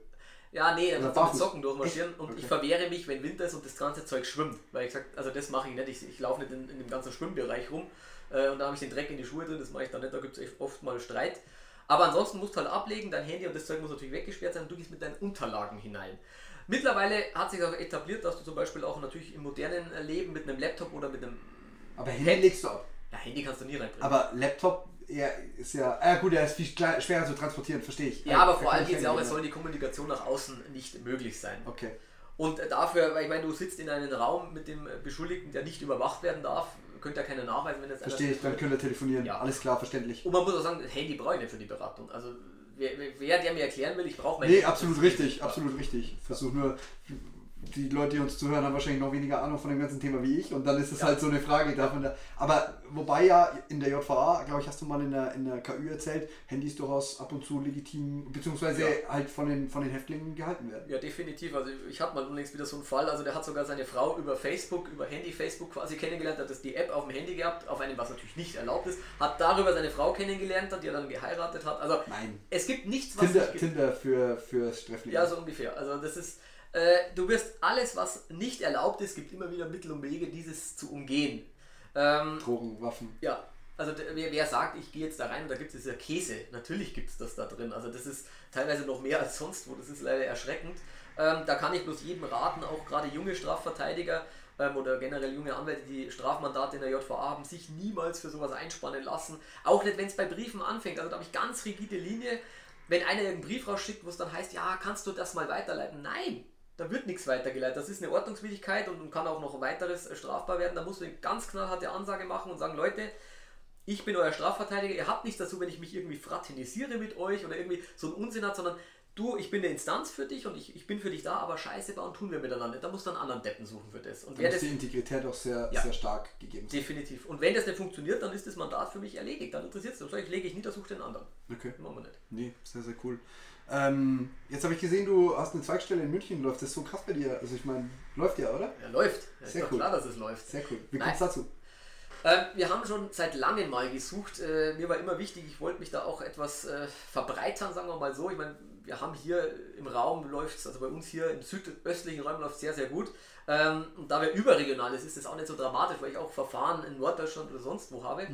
Ja, nee, dann kannst du mit Socken durchmarschieren und okay. ich verwehre mich, wenn Winter ist und das ganze Zeug schwimmt. Weil ich sage, also das mache ich nicht, ich, ich laufe nicht in, in dem ganzen Schwimmbereich rum äh, und da habe ich den Dreck in die Schuhe drin, das mache ich dann nicht, da gibt es oft mal Streit. Aber ansonsten musst du halt ablegen, dein Handy und das Zeug muss natürlich weggesperrt sein und du gehst mit deinen Unterlagen hinein. Mittlerweile hat sich auch etabliert, dass du zum Beispiel auch natürlich im modernen Leben mit einem Laptop oder mit einem. Aber Handy Pad, legst du ab. Ja, Handy kannst du nie reinbringen. Aber Laptop ja, ist ja. Ah, gut, er ist viel schwerer zu transportieren, verstehe ich. Ja, aber vor allem geht es ja auch, es soll die Kommunikation nach außen nicht möglich sein. Okay. Und dafür, weil ich meine, du sitzt in einem Raum mit dem Beschuldigten, der nicht überwacht werden darf, könnte ja keine nachweisen, wenn das Verstehe ich, dann könnt ihr telefonieren. Ja. Alles klar, verständlich. Und man muss auch sagen, das Handy brauche ich nicht für die Beratung. Also wer, wer der mir erklären will, ich brauche mein Nee, absolut richtig, absolut richtig. Versuch nur die Leute, die uns zuhören, haben wahrscheinlich noch weniger Ahnung von dem ganzen Thema wie ich. Und dann ist es ja. halt so eine Frage davon. Da, aber wobei ja in der JVA, glaube ich, hast du mal in der, in der KÜ erzählt, Handys durchaus ab und zu legitim, beziehungsweise ja. halt von den, von den Häftlingen gehalten werden. Ja, definitiv. Also ich hatte mal unlängst wieder so einen Fall. Also der hat sogar seine Frau über Facebook, über Handy Facebook quasi kennengelernt, hat das die App auf dem Handy gehabt, auf einem, was natürlich nicht erlaubt ist, hat darüber seine Frau kennengelernt, die er dann geheiratet hat. Also Nein. es gibt nichts, was Tinder, Tinder für, für Sträflinge. Ja, so ungefähr. Also das ist äh, du wirst alles, was nicht erlaubt ist, gibt immer wieder Mittel und Wege, dieses zu umgehen. Ähm, Drogen, Waffen. Ja, also wer, wer, sagt, ich gehe jetzt da rein und da gibt es ja Käse, natürlich gibt es das da drin. Also das ist teilweise noch mehr als sonst wo, das ist leider erschreckend. Ähm, da kann ich bloß jedem raten, auch gerade junge Strafverteidiger ähm, oder generell junge Anwälte, die Strafmandate in der JVA haben, sich niemals für sowas einspannen lassen. Auch nicht, wenn es bei Briefen anfängt. Also da habe ich ganz rigide Linie. Wenn einer einen Brief rausschickt, wo es dann heißt, ja, kannst du das mal weiterleiten? Nein, da wird nichts weitergeleitet. Das ist eine Ordnungswidrigkeit und kann auch noch weiteres strafbar werden. Da musst du eine ganz knallharte Ansage machen und sagen, Leute, ich bin euer Strafverteidiger, ihr habt nichts dazu, wenn ich mich irgendwie fraternisiere mit euch oder irgendwie so einen Unsinn hat, sondern du, ich bin eine Instanz für dich und ich, ich bin für dich da, aber Scheiße bauen tun wir miteinander. Da musst du einen anderen Deppen suchen für das. Und da das, die Integrität auch sehr, Ja. sehr stark gegeben sein. definitiv. Und wenn das nicht funktioniert, dann ist das Mandat für mich erledigt. Dann interessiert es mich. Ich, lege ich nieder, suche den anderen. Okay. Machen wir nicht. Nee, sehr, sehr cool. Ähm, jetzt habe ich gesehen, du hast eine Zweigstelle in München, läuft das so krass bei dir? Also ich meine, läuft ja, oder? Ja, läuft. Ja, Sehr ist doch cool. klar, dass es läuft. Sehr cool. Wie kommst du dazu? Ähm, wir haben schon seit langem mal gesucht. Äh, mir war immer wichtig, ich wollte mich da auch etwas äh, verbreitern, sagen wir mal so. Ich meine, wir haben hier im Raum läuft es, also bei uns hier im südöstlichen Raum läuft es sehr, sehr gut. Ähm, und da wir überregional ist, ist das auch nicht so dramatisch, weil ich auch Verfahren in Norddeutschland oder sonst wo habe.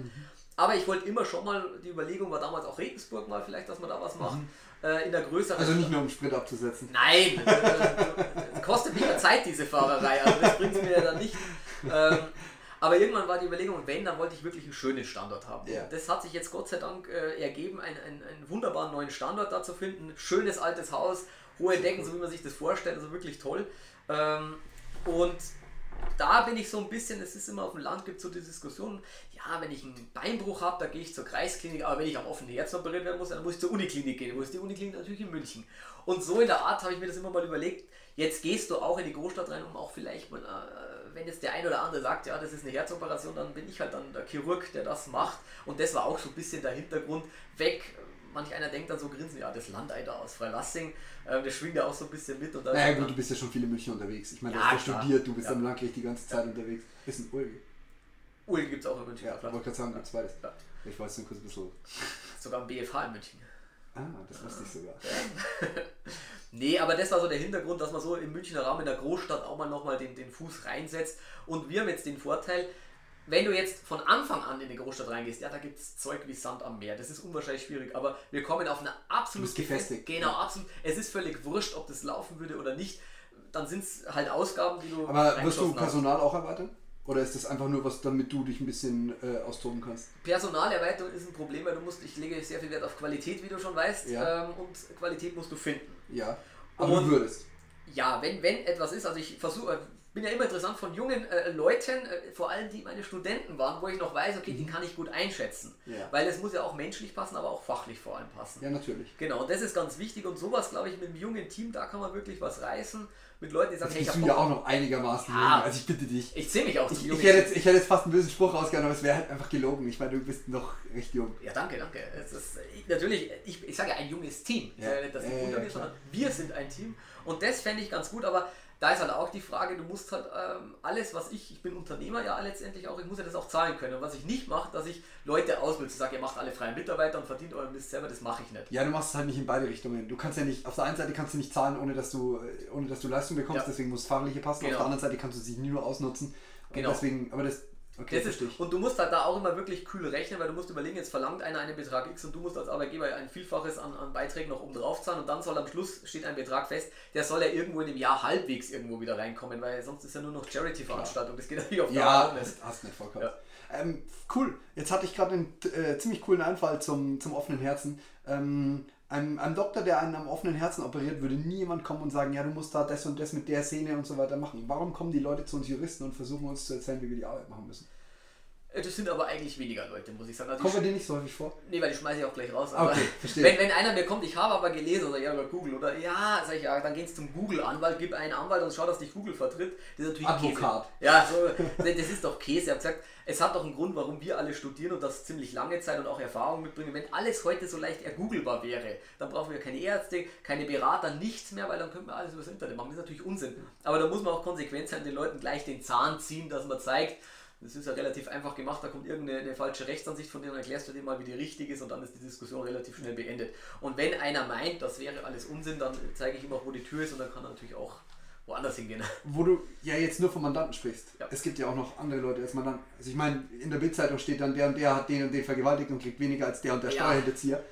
Aber ich wollte immer schon mal, die Überlegung war damals auch Regensburg mal vielleicht, dass man da was macht. Äh, in der größeren Also nicht nur um Sprit abzusetzen. Nein, äh, kostet mich ja Zeit, diese Fahrerei. Also das bringt mir ja dann nicht. Ähm, aber irgendwann war die Überlegung, wenn, dann wollte ich wirklich einen schönen Standort haben. Ja. Das hat sich jetzt Gott sei Dank äh, ergeben, einen, einen, einen wunderbaren neuen Standort da zu finden. Schönes altes Haus, hohe Decken, so wie man sich das vorstellt, also wirklich toll. Ähm, und da bin ich so ein bisschen, es ist immer auf dem Land, gibt es so die Diskussion, ja, wenn ich einen Beinbruch habe, da gehe ich zur Kreisklinik, aber wenn ich am offenen Herzen operiert werden muss, dann muss ich zur Uniklinik gehen. Wo ist die Uniklinik? Natürlich in München. Und so in der Art habe ich mir das immer mal überlegt, jetzt gehst du auch in die Großstadt rein, um auch vielleicht mal, äh, wenn jetzt der ein oder andere sagt, ja, das ist eine Herzoperation, dann bin ich halt dann der Chirurg, der das macht. Und das war auch so ein bisschen der Hintergrund, weg. Manch einer denkt dann so grinsen, ja, das Landei da aus Freilassing, äh, das schwingt ja auch so ein bisschen mit. Und dann Naja gut, du bist ja schon viele München unterwegs. Ich meine, du Ja, hast ja studiert, du bist Ja. am Landgericht die ganze Zeit unterwegs. Ist ein Ulge. Uli gibt es auch in München, Ja, klar. wollte gerade sagen, gibt's beides. Ja. Ich weiß nur kurz ein bisschen. Sogar ein BFH in München. Ah, das wusste ich sogar. [laughs] Nee, aber das war so der Hintergrund, dass man so im Münchner Raum in der Großstadt auch mal nochmal den, den Fuß reinsetzt. Und wir haben jetzt den Vorteil, wenn du jetzt von Anfang an in die Großstadt reingehst, ja, da gibt es Zeug wie Sand am Meer. Das ist unwahrscheinlich schwierig, aber wir kommen auf eine absolut gefestigt. Genau, absolut. Es ist völlig wurscht, ob das laufen würde oder nicht. Dann sind es halt Ausgaben, die du. Aber wirst du reingeschossen hast. Personal auch erweitern? Oder ist das einfach nur was, damit du dich ein bisschen äh, austoben kannst? Personalerweiterung ist ein Problem, weil du musst, ich lege sehr viel Wert auf Qualität, wie du schon weißt. Ja. Ähm, und Qualität musst du finden. Ja. Aber Und- du würdest. Ja, wenn, wenn etwas ist, also ich versuche, bin ja immer interessant von jungen äh, Leuten, äh, vor allem die meine Studenten waren, wo ich noch weiß, okay, die kann ich gut einschätzen. Mhm. Ja. Weil es muss ja auch menschlich passen, aber auch fachlich vor allem passen. Ja, natürlich. Genau, und das ist ganz wichtig und sowas, glaube ich, mit einem jungen Team, da kann man wirklich was reißen. Mit Leuten, die sagen, hey, ich du ja auch noch einigermaßen Ja. jung, also ich bitte dich. Ich zähle mich auch Ich, zum ich, jungen hätte jetzt, ich hätte jetzt fast einen bösen Spruch rausgehauen, aber es wäre halt einfach gelogen. Ich meine, du bist noch recht jung. Ja, danke, danke. Es ist, ich, natürlich, ich, ich sage ja ein junges Team. Ich Ja. sage nicht, dass ich ja, ist, klar. sondern wir sind ein Team. Und das fände ich ganz gut, aber da ist halt auch die Frage, du musst halt ähm, alles, was ich, ich bin Unternehmer ja letztendlich auch, ich muss ja das auch zahlen können. Und was ich nicht mache, dass ich Leute ausbilde, sage, ihr macht alle freien Mitarbeiter und verdient euren Mist selber, das mache ich nicht. Ja, du machst es halt nicht in beide Richtungen. Du kannst ja nicht, auf der einen Seite kannst du nicht zahlen, ohne dass du, ohne dass du Leistung bekommst, Ja. deswegen muss Fachliche passen. Genau. Auf der anderen Seite kannst du sie nur ausnutzen. Genau. deswegen, aber das, okay, Das ist, und du musst halt da auch immer wirklich kühl rechnen, weil du musst überlegen, jetzt verlangt einer einen Betrag X und du musst als Arbeitgeber ein Vielfaches an, an Beiträgen noch oben drauf zahlen und dann soll am Schluss steht ein Betrag fest, der soll ja irgendwo in dem Jahr halbwegs irgendwo wieder reinkommen, weil sonst ist ja nur noch Charity-Veranstaltung. Das geht natürlich auf Ja, das hast du nicht vollkommen. Ähm, cool. Jetzt hatte ich gerade einen äh, ziemlich coolen Einfall zum, zum offenen Herzen. Ähm, einem, einem Doktor, der einen am offenen Herzen operiert, würde nie jemand kommen und sagen, ja, du musst da das und das mit der Szene und so weiter machen. Warum kommen die Leute zu uns Juristen und versuchen uns zu erzählen, wie wir die Arbeit machen müssen? Äh, Das sind aber eigentlich weniger Leute, muss ich sagen. Also Kommen wir dir nicht so häufig vor? nee, weil die schmeiße ich auch gleich raus. Aber okay, verstehe. wenn, wenn einer mir kommt, ich habe aber gelesen, oder ja, über Google, oder ja, sag ich, ja, dann geht's zum Google-Anwalt, gib einen Anwalt und schau, dass dich Google vertritt. Das ist natürlich Advokat. Käse. Ja, so, das ist doch Käse. Ich habe gesagt, es hat doch einen Grund, warum wir alle studieren und das ziemlich lange Zeit und auch Erfahrung mitbringen. Wenn alles heute so leicht ergooglebar wäre, dann brauchen wir keine Ärzte, keine Berater, nichts mehr, weil dann könnten wir alles übers Internet machen. Das ist natürlich Unsinn. Aber da muss man auch konsequent sein, den Leuten gleich den Zahn ziehen, dass man zeigt, das ist ja relativ einfach gemacht, da kommt irgendeine eine falsche Rechtsansicht von dir und erklärst du dir mal, wie die richtig ist und dann ist die Diskussion relativ schnell beendet. Und wenn einer meint, das wäre alles Unsinn, dann zeige ich ihm auch, wo die Tür ist und dann kann er natürlich auch woanders hingehen. [laughs] Wo du ja jetzt nur vom Mandanten sprichst. Ja. Es gibt ja auch noch andere Leute als Mandanten. Also ich meine, in der Bildzeitung steht dann, der und der hat den und den vergewaltigt und kriegt weniger als der und der Ja. Steuerhinterzieher.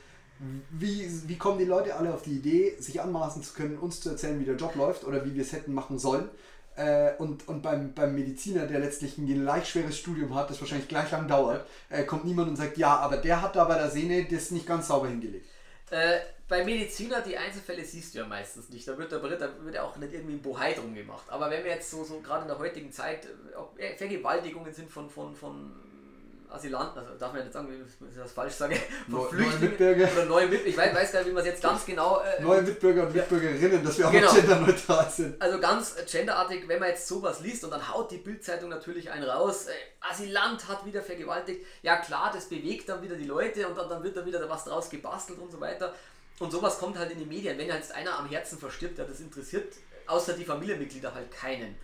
Wie, wie kommen die Leute alle auf die Idee, sich anmaßen zu können, uns zu erzählen, wie der Job läuft oder wie wir es hätten machen sollen? Äh, und und beim, beim Mediziner, der letztlich ein gleich schweres Studium hat, das wahrscheinlich gleich lang dauert, äh, kommt niemand und sagt, ja, aber der hat da bei der Sehne das nicht ganz sauber hingelegt. Äh, bei Mediziner, die Einzelfälle siehst du ja meistens nicht. Da wird, der, da wird ja auch nicht irgendwie ein Bohai drum gemacht. Aber wenn wir jetzt so, so gerade in der heutigen Zeit, Vergewaltigungen sind von, von, von Asylanten, also darf man nicht sagen, wenn ich das falsch sage, von Flüchtlingen neue Mitbürger. oder neue Mitbürger, ich weiß, weiß gar nicht, wie man es jetzt ganz genau... Äh, Neue Mitbürger und Mitbürgerinnen, dass wir auch Genau. genderneutral sind. Also ganz genderartig, wenn man jetzt sowas liest und dann haut die Bildzeitung natürlich einen raus, äh, Asylant hat wieder vergewaltigt. Ja klar, das bewegt dann wieder die Leute und dann, dann wird da wieder was draus gebastelt und so weiter. Und sowas kommt halt in die Medien. Wenn jetzt einer am Herzen verstirbt, ja, das interessiert außer die Familienmitglieder halt keinen.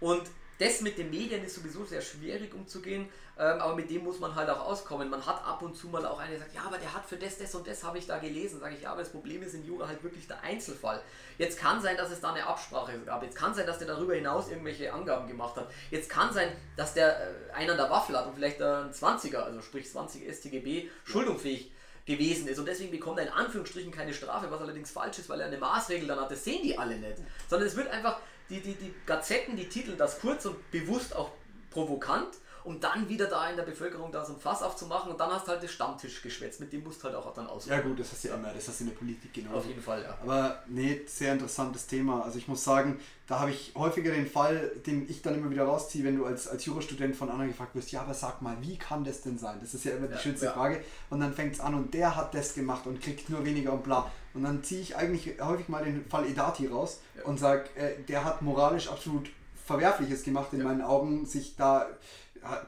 Und das mit den Medien ist sowieso sehr schwierig umzugehen, ähm, aber mit dem muss man halt auch auskommen. Man hat ab und zu mal auch einen, der sagt, ja, aber der hat für das, das und das habe ich da gelesen. Sage ich, ja, aber das Problem ist in Jura halt wirklich der Einzelfall. Jetzt kann sein, dass es da eine Absprache gab. Jetzt kann sein, dass der darüber hinaus irgendwelche Angaben gemacht hat. Jetzt kann sein, dass der äh, einen an der Waffel hat und vielleicht ein 20er, also sprich 20 StGB, schuldunfähig gewesen ist und deswegen bekommt er in Anführungsstrichen keine Strafe, was allerdings falsch ist, weil er eine Maßregel dann hat. Das sehen die alle nicht. Sondern es wird einfach, die, die, die Gazetten, die titeln das kurz und bewusst auch provokant, um dann wieder da in der Bevölkerung da so ein Fass aufzumachen und dann hast du halt das Stammtischgeschwätz, mit dem musst du halt auch dann aus. Ja gut, das hast du ja immer, das hast du in der Politik genau. Auf jeden Fall, ja. Aber nee, sehr interessantes Thema. Also ich muss sagen, da habe ich häufiger den Fall, den ich dann immer wieder rausziehe, wenn du als, als Jurastudent von anderen gefragt wirst, ja, aber sag mal, wie kann das denn sein? Das ist ja immer die Ja, schönste ja. Frage. Und dann fängt es an und der hat das gemacht und kriegt nur weniger und bla. Und dann ziehe ich eigentlich häufig mal den Fall Edati raus Ja. und sage, äh, der hat moralisch absolut Verwerfliches gemacht in Ja. meinen Augen, sich da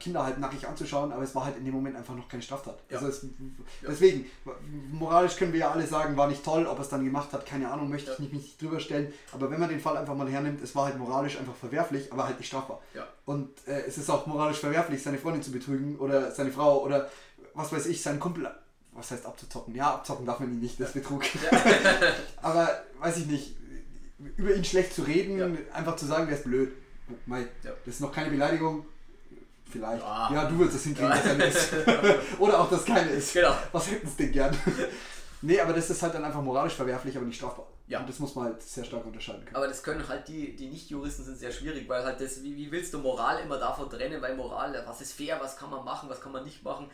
Kinder halt nackig anzuschauen, aber es war halt in dem Moment einfach noch keine Straftat. Ja. Also es, deswegen, moralisch können wir ja alle sagen, war nicht toll, ob er es dann gemacht hat, keine Ahnung, möchte ich nicht, mich nicht drüber stellen. Aber wenn man den Fall einfach mal hernimmt, es war halt moralisch einfach verwerflich, aber halt nicht strafbar. Und äh, es ist auch moralisch verwerflich, seine Freundin zu betrügen oder seine Frau oder was weiß ich, seinen Kumpel, was heißt abzuzocken? Ja, abzocken darf man ihn nicht, das ist Betrug. [laughs] aber weiß ich nicht, über ihn schlecht zu reden, Ja. einfach zu sagen, der ist blöd. Mei, Ja. Das ist noch keine Beleidigung. Vielleicht. Ja. Ja, du willst es hinkriegen, Ja. dass er nicht ist. [laughs] Oder auch, dass keine ist. Genau. Was hätten sie denn gern? [laughs] nee, aber das ist halt dann einfach moralisch verwerflich, aber nicht strafbar. Ja. Und das muss man halt sehr stark unterscheiden können. Aber das können halt die, die Nicht-Juristen sind sehr schwierig, weil halt das, wie, wie willst du Moral immer davon trennen, weil Moral, was ist fair, was kann man machen, was kann man nicht machen.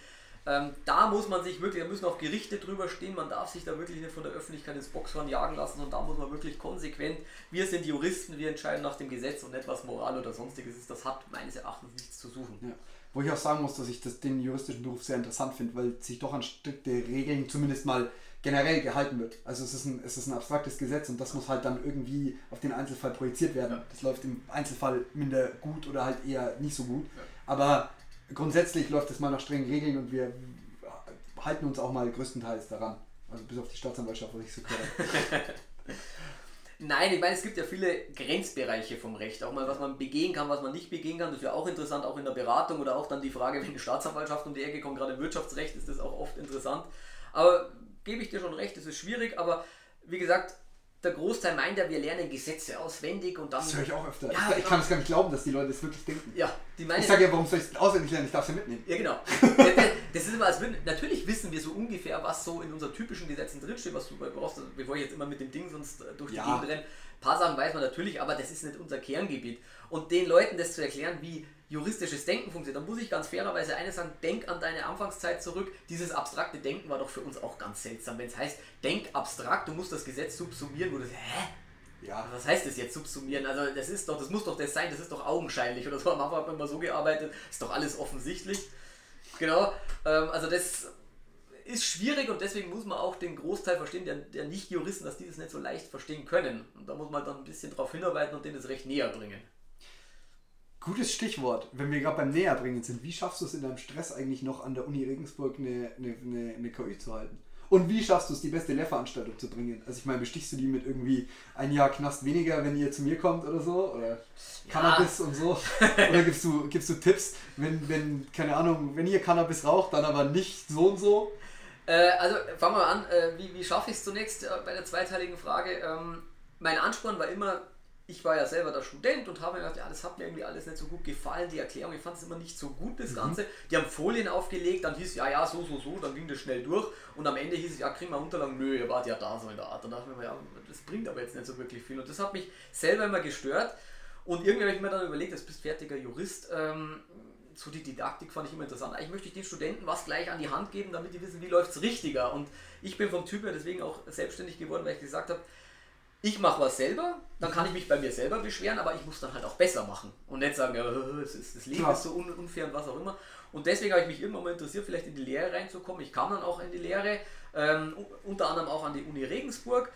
Ähm, da muss man sich wirklich, da müssen auch Gerichte drüber stehen, man darf sich da wirklich nicht von der Öffentlichkeit ins Boxhorn jagen lassen und da muss man wirklich konsequent, wir sind Juristen, wir entscheiden nach dem Gesetz und nicht was Moral oder sonstiges ist, das hat meines Erachtens nichts zu suchen. Ja. Wo ich auch sagen muss, dass ich das, den juristischen Beruf sehr interessant finde, weil sich doch an strikte Regeln zumindest mal generell gehalten wird. Also es ist, ein, es ist ein abstraktes Gesetz und das muss halt dann irgendwie auf den Einzelfall projiziert werden. Ja. Das läuft im Einzelfall minder gut oder halt eher nicht so gut. Ja. Aber grundsätzlich läuft es mal nach strengen Regeln und wir halten uns auch mal größtenteils daran. Also bis auf die Staatsanwaltschaft, was ich so habe. [laughs] Nein, ich meine, es gibt ja viele Grenzbereiche vom Recht. Auch mal, was man begehen kann, was man nicht begehen kann. Das wäre auch interessant, auch in der Beratung oder auch dann die Frage, wenn die Staatsanwaltschaft um die Ecke kommt, gerade im Wirtschaftsrecht ist das auch oft interessant. Aber gebe ich dir schon recht, es ist schwierig, aber wie gesagt, der Großteil meint ja, wir lernen Gesetze auswendig und dann. Das höre ich auch öfter. Ja, ich, genau. kann es gar nicht glauben, dass die Leute das wirklich denken. Ja, die meinen. Ich sage ja, warum soll ich es auswendig lernen? Ich darf es ja mitnehmen. Ja, genau. [laughs] Das- ist immer, als würden, natürlich wissen wir so ungefähr, was so in unseren typischen Gesetzen drinsteht, was du brauchst, bevor ich jetzt immer mit dem Ding sonst äh, durch die Ja. Gegend renne. Ein paar Sachen weiß man natürlich, aber das ist nicht unser Kerngebiet. Und den Leuten das zu erklären, wie juristisches Denken funktioniert, da muss ich ganz fairerweise eines sagen, denk an deine Anfangszeit zurück. Dieses abstrakte Denken war doch für uns auch ganz seltsam. Wenn es heißt, denk abstrakt, du musst das Gesetz subsumieren, wo du sagst, hä? Ja, Was heißt das jetzt subsumieren? Also das ist doch, das muss doch das sein, das ist doch augenscheinlich oder so. Am Anfang hat man immer so gearbeitet, ist doch alles offensichtlich. Genau. Ähm, also das ist schwierig und deswegen muss man auch den Großteil verstehen, der, der Nicht-Juristen, dass die das nicht so leicht verstehen können. Und da muss man dann ein bisschen drauf hinarbeiten und denen das Recht näher bringen. Gutes Stichwort, wenn wir gerade beim Näherbringen sind. Wie schaffst du es in deinem Stress eigentlich noch an der Uni Regensburg eine, eine, eine, eine KÜ zu halten? Und wie schaffst du es, die beste Lehrveranstaltung zu bringen? Also ich meine, bestichst du die mit irgendwie ein Jahr Knast weniger, wenn ihr zu mir kommt oder so? Oder Cannabis und so? Oder gibst du, gibst du Tipps, wenn, wenn, keine Ahnung, wenn ihr Cannabis raucht, dann aber nicht so und so? Äh, also fangen wir mal an, äh, wie, wie schaffe ich es zunächst äh, bei der zweiteiligen Frage? Ähm, mein Ansporn war immer, ich war ja selber der Student und habe mir gedacht, ja, das hat mir irgendwie alles nicht so gut gefallen, die Erklärung, ich fand es immer nicht so gut, das Ganze. Die haben Folien aufgelegt, dann hieß es, ja, ja, so, so, so, dann ging das schnell durch und am Ende hieß es, ja, kriegen wir Unterlagen, nö, ihr wart ja da, so in der Art. Dann dachte ich mir, ja, das bringt aber jetzt nicht so wirklich viel und das hat mich selber immer gestört und irgendwie habe ich mir dann überlegt, jetzt bist fertiger Jurist, ähm, so die Didaktik fand ich immer interessant. Eigentlich möchte ich den Studenten was gleich an die Hand geben, damit die wissen, wie läuft es richtiger. Und ich bin vom Typ her deswegen auch selbstständig geworden, weil ich gesagt habe, ich mache was selber, dann kann ich mich bei mir selber beschweren, aber ich muss dann halt auch besser machen. Und nicht sagen, ja, das, ist, das Leben ist so unfair und was auch immer. Und deswegen habe ich mich irgendwann mal interessiert, vielleicht in die Lehre reinzukommen. Ich kam dann auch in die Lehre, ähm, unter anderem auch an die Uni Regensburg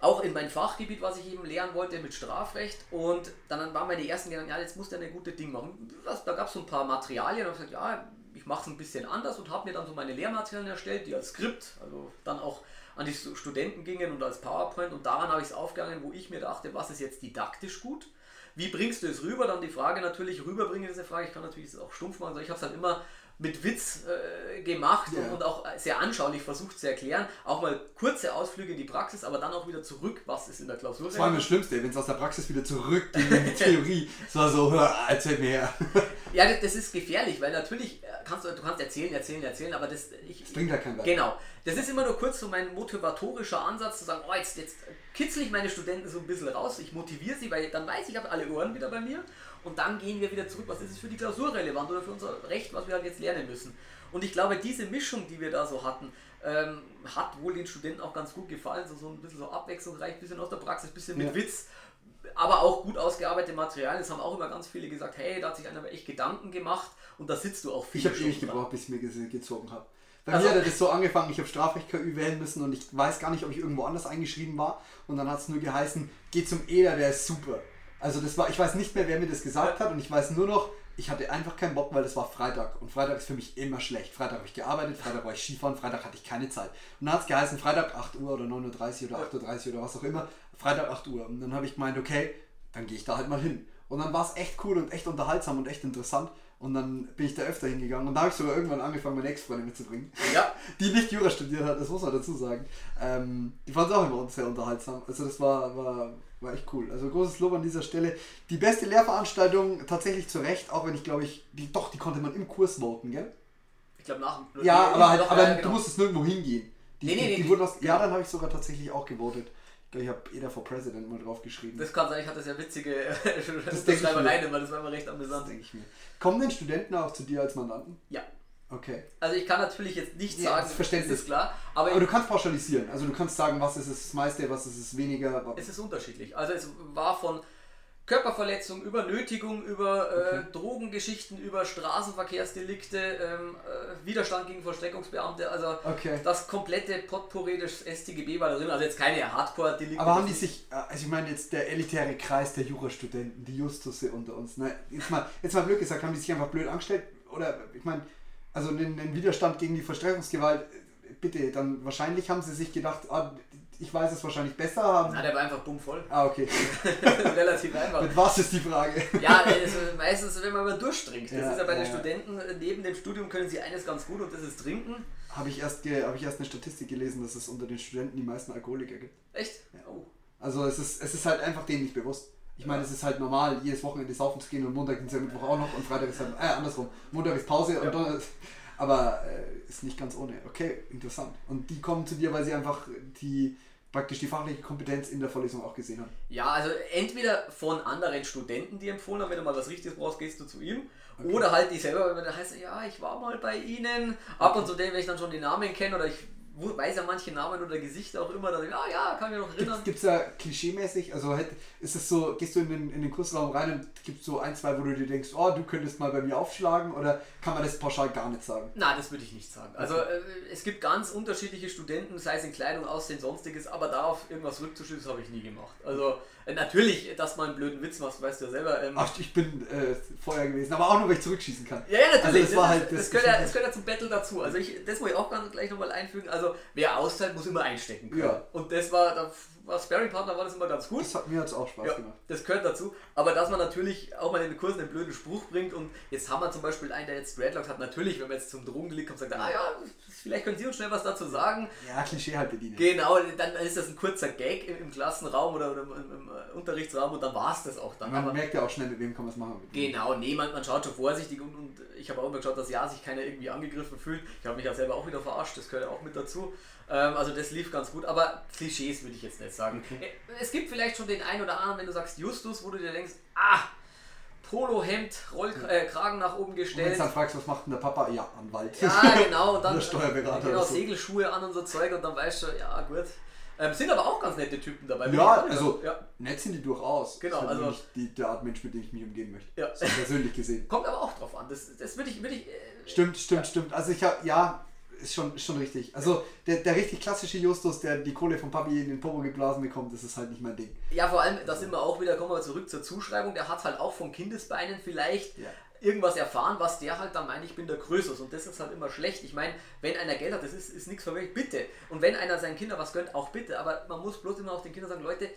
auch in mein Fachgebiet, was ich eben lernen wollte mit Strafrecht. Und dann waren meine ersten Gedanken, ja, jetzt musst du eine gute Ding machen. Da gab es so ein paar Materialien und ich gesagt, ja, ich mache es ein bisschen anders und habe mir dann so meine Lehrmaterialien erstellt, die als Skript, also dann auch an die Studenten gingen und als PowerPoint. Und daran habe ich es aufgegangen, wo ich mir dachte, was ist jetzt didaktisch gut? Wie bringst du es rüber? Dann die Frage natürlich, rüberbringen ist eine Frage. Ich kann natürlich auch stumpf machen, sondern ich habe es halt immer mit Witz äh, gemacht ja. und, und, auch sehr anschaulich versucht zu erklären. Auch mal kurze Ausflüge in die Praxis, aber dann auch wieder zurück, was ist in der Klausur. Das war immer das Schlimmste, wenn es aus der Praxis wieder zurückging in die [laughs] Theorie. Es war so, erzähl mir ja, das ist gefährlich, weil natürlich äh, kannst du, du kannst erzählen, erzählen, erzählen, aber das, ich, das bringt ja keinen Wert. Genau. Das ist immer nur kurz so mein motivatorischer Ansatz zu sagen, oh, jetzt, jetzt kitzel ich meine Studenten so ein bisschen raus, ich motiviere sie, weil dann weiß ich, ich habe alle Ohren wieder bei mir und dann gehen wir wieder zurück, was ist es für die Klausur relevant oder für unser Recht, was wir halt jetzt lernen müssen. Und ich glaube, diese Mischung, die wir da so hatten, ähm, hat wohl den Studenten auch ganz gut gefallen. So, so ein bisschen so abwechslungsreich, ein bisschen aus der Praxis, ein bisschen mit ja. Witz, aber auch gut ausgearbeitete Materialien. Es haben auch immer ganz viele gesagt, hey, da hat sich einer echt Gedanken gemacht und da sitzt du auch viel. Ich habe ewig gebraucht, bis ich mir gezogen habe. Bei also, mir hat das so angefangen, ich habe Strafrecht KÜ wählen müssen und ich weiß gar nicht, ob ich irgendwo anders eingeschrieben war. Und dann hat es nur geheißen, geh zum EDA, der ist super. Also das war, ich weiß nicht mehr, wer mir das gesagt hat und ich weiß nur noch, ich hatte einfach keinen Bock, weil das war Freitag und Freitag ist für mich immer schlecht. Freitag habe ich gearbeitet, Freitag war ich Skifahren, Freitag hatte ich keine Zeit. Und dann hat es geheißen, Freitag 8 Uhr oder 9.30 Uhr oder 8.30 Uhr oder was auch immer, Freitag 8 Uhr. Und dann habe ich gemeint, okay, dann gehe ich da halt mal hin. Und dann war es echt cool und echt unterhaltsam und echt interessant. Und dann bin ich da öfter hingegangen und da habe ich sogar irgendwann angefangen, meine Ex-Freundin mitzubringen. Ja. [laughs] Die nicht Jura studiert hat, das muss man dazu sagen. Ähm, die fand es auch immer sehr unterhaltsam. Also das war, war, war echt cool. Also großes Lob an dieser Stelle. Die beste Lehrveranstaltung tatsächlich zu Recht, auch wenn ich glaube ich, die, doch, die konnte man im Kurs voten, gell? Ich glaube nach. Ja, aber, halt, aber ja, genau. du musstest nirgendwo hingehen. Die, nee, nee, die, die, die wurden aus, Ja, dann habe ich sogar tatsächlich auch gewotet. Ich habe Eda for President mal drauf geschrieben. Das kann sein, ich hatte sehr witzige [laughs] Schreibereien immer, das war immer recht amüsant. denke ich mir. Kommen denn Studenten auch zu dir als Mandanten? Ja. Okay. Also ich kann natürlich jetzt nicht ja, sagen, das, das ist klar. Aber, aber du kannst pauschalisieren. Also du kannst sagen, was ist das meiste, was ist es weniger. Es ist unterschiedlich. Also es war von Körperverletzung, über Nötigung, über äh, okay. Drogengeschichten, über Straßenverkehrsdelikte, ähm, äh, Widerstand gegen Vollstreckungsbeamte, also okay. das komplette Potpourri des StGB war da drin, also jetzt keine Hardcore-Delikte. Aber haben die sich, äh, also ich meine jetzt der elitäre Kreis der Jurastudenten, die Justusse unter uns, ne? jetzt, mal, jetzt mal blöd gesagt, haben die sich einfach blöd angestellt? Oder ich meine, also den, Widerstand gegen die Vollstreckungsgewalt, äh, bitte, dann wahrscheinlich haben sie sich gedacht, ah, ich weiß es wahrscheinlich besser haben. Na, der war einfach bummvoll. Ah, okay. [laughs] Relativ einfach. Mit was ist die Frage? ja, also meistens, wenn man mal durchtrinkt. Das ja, ist ja bei den Studenten, neben dem Studium können sie eines ganz gut und das ist trinken. Habe ich, erst hab ich erst eine Statistik gelesen, dass es unter den Studenten die meisten Alkoholiker gibt. Echt? Ja. Oh. Also es ist, es ist halt einfach denen nicht bewusst. Ich meine, es ist halt normal, jedes Wochenende saufen zu gehen und Montag ja Mittwoch auch noch und Freitag ist halt, äh, andersrum. Montag ist Pause und dann aber äh, ist nicht ganz ohne. Okay, interessant. Und die kommen zu dir, weil sie einfach die praktisch die fachliche Kompetenz in der Vorlesung auch gesehen haben. Ja, also entweder von anderen Studenten, die empfohlen haben, wenn du mal was Richtiges brauchst, gehst du zu ihm. Okay. Oder halt die selber, wenn man da heißt, ja, ich war mal bei ihnen. Ab und zu, wenn ich dann schon die Namen kenne oder ich weiß ja manche Namen oder Gesichter auch immer, dann ah ja, kann mich noch erinnern. Gibt es da klischeemäßig, also ist es so, gehst du in den, in den Kursraum rein und gibt es so ein, zwei, wo du dir denkst, oh, du könntest mal bei mir aufschlagen oder kann man das pauschal gar nicht sagen? Nein, das würde ich nicht sagen. Also äh, es gibt ganz unterschiedliche Studenten, sei es in Kleidung, Aussehen, sonstiges, aber darauf irgendwas rückzuschließen, habe ich nie gemacht. Also natürlich, dass man einen blöden Witz macht, weißt du ja selber. Ähm, Ach, ich bin äh, vorher gewesen, aber auch nur, weil ich zurückschießen kann. Ja, ja natürlich. Also das, war halt das, das, gehört ja, das gehört ja zum Battle dazu. Also ich, das muss ich auch ganz gleich nochmal einfügen. Also wer austeilt, muss immer einstecken können. Ja. Und das war, da war Sparring-Partner war das immer ganz gut. Das hat mir jetzt auch Spaß ja, gemacht. Das gehört dazu. Aber dass man natürlich auch mal in den Kursen einen blöden Spruch bringt und jetzt haben wir zum Beispiel einen, der jetzt Dreadlocks hat, natürlich, wenn man jetzt zum Drogendelik kommt, sagt er, ah ja, vielleicht können Sie uns schnell was dazu sagen. Ja, Klischee halt bedienen. Genau, dann ist das ein kurzer Gag im, im Klassenraum oder, oder im, im, äh, Unterrichtsraum und dann war es das auch dann. Man Aber, merkt ja auch schnell, mit wem kann man es machen. Genau, nee, man, man schaut schon vorsichtig und, und ich habe auch immer geschaut, dass ja sich keiner irgendwie angegriffen fühlt. Ich habe mich ja selber auch wieder verarscht, das gehört ja auch mit dazu. Ähm, also das lief ganz gut, aber Klischees würde ich jetzt nicht sagen. Okay. Äh, es gibt vielleicht schon den einen oder anderen, wenn du sagst Justus, wo du dir denkst, ah, Polohemd, Rollkragen äh, nach oben gestellt. Und wenn du dann fragst, was macht denn der Papa? Ja, Anwalt. Ja, [laughs] genau. Und dann Steuerberater. Genau, so. Segelschuhe an und so Zeug und dann weißt du, ja gut. Ähm, sind aber auch ganz nette Typen dabei. Ja, also ja. nett sind die durchaus. Genau, das also nicht die, der Art Mensch, mit dem ich mich umgeben möchte. Ja. So persönlich gesehen. Kommt aber auch drauf an. Das, das würde ich, würd ich. Äh, stimmt, stimmt, ja. stimmt. Also ich habe, ja, ist schon, schon richtig. Also der, der richtig klassische Justus, der die Kohle vom Papi in den Popo geblasen bekommt, das ist halt nicht mein Ding. Ja, vor allem, da sind wir auch wieder, kommen wir zurück zur Zuschreibung, der hat halt auch von Kindesbeinen vielleicht ja. irgendwas erfahren, was der halt dann meint, ich bin der Größere. Und das ist halt immer schlecht. Ich meine, wenn einer Geld hat, das ist, ist nichts für mich, bitte. Und wenn einer seinen Kindern was gönnt, auch bitte. Aber man muss bloß immer auch den Kindern sagen, Leute,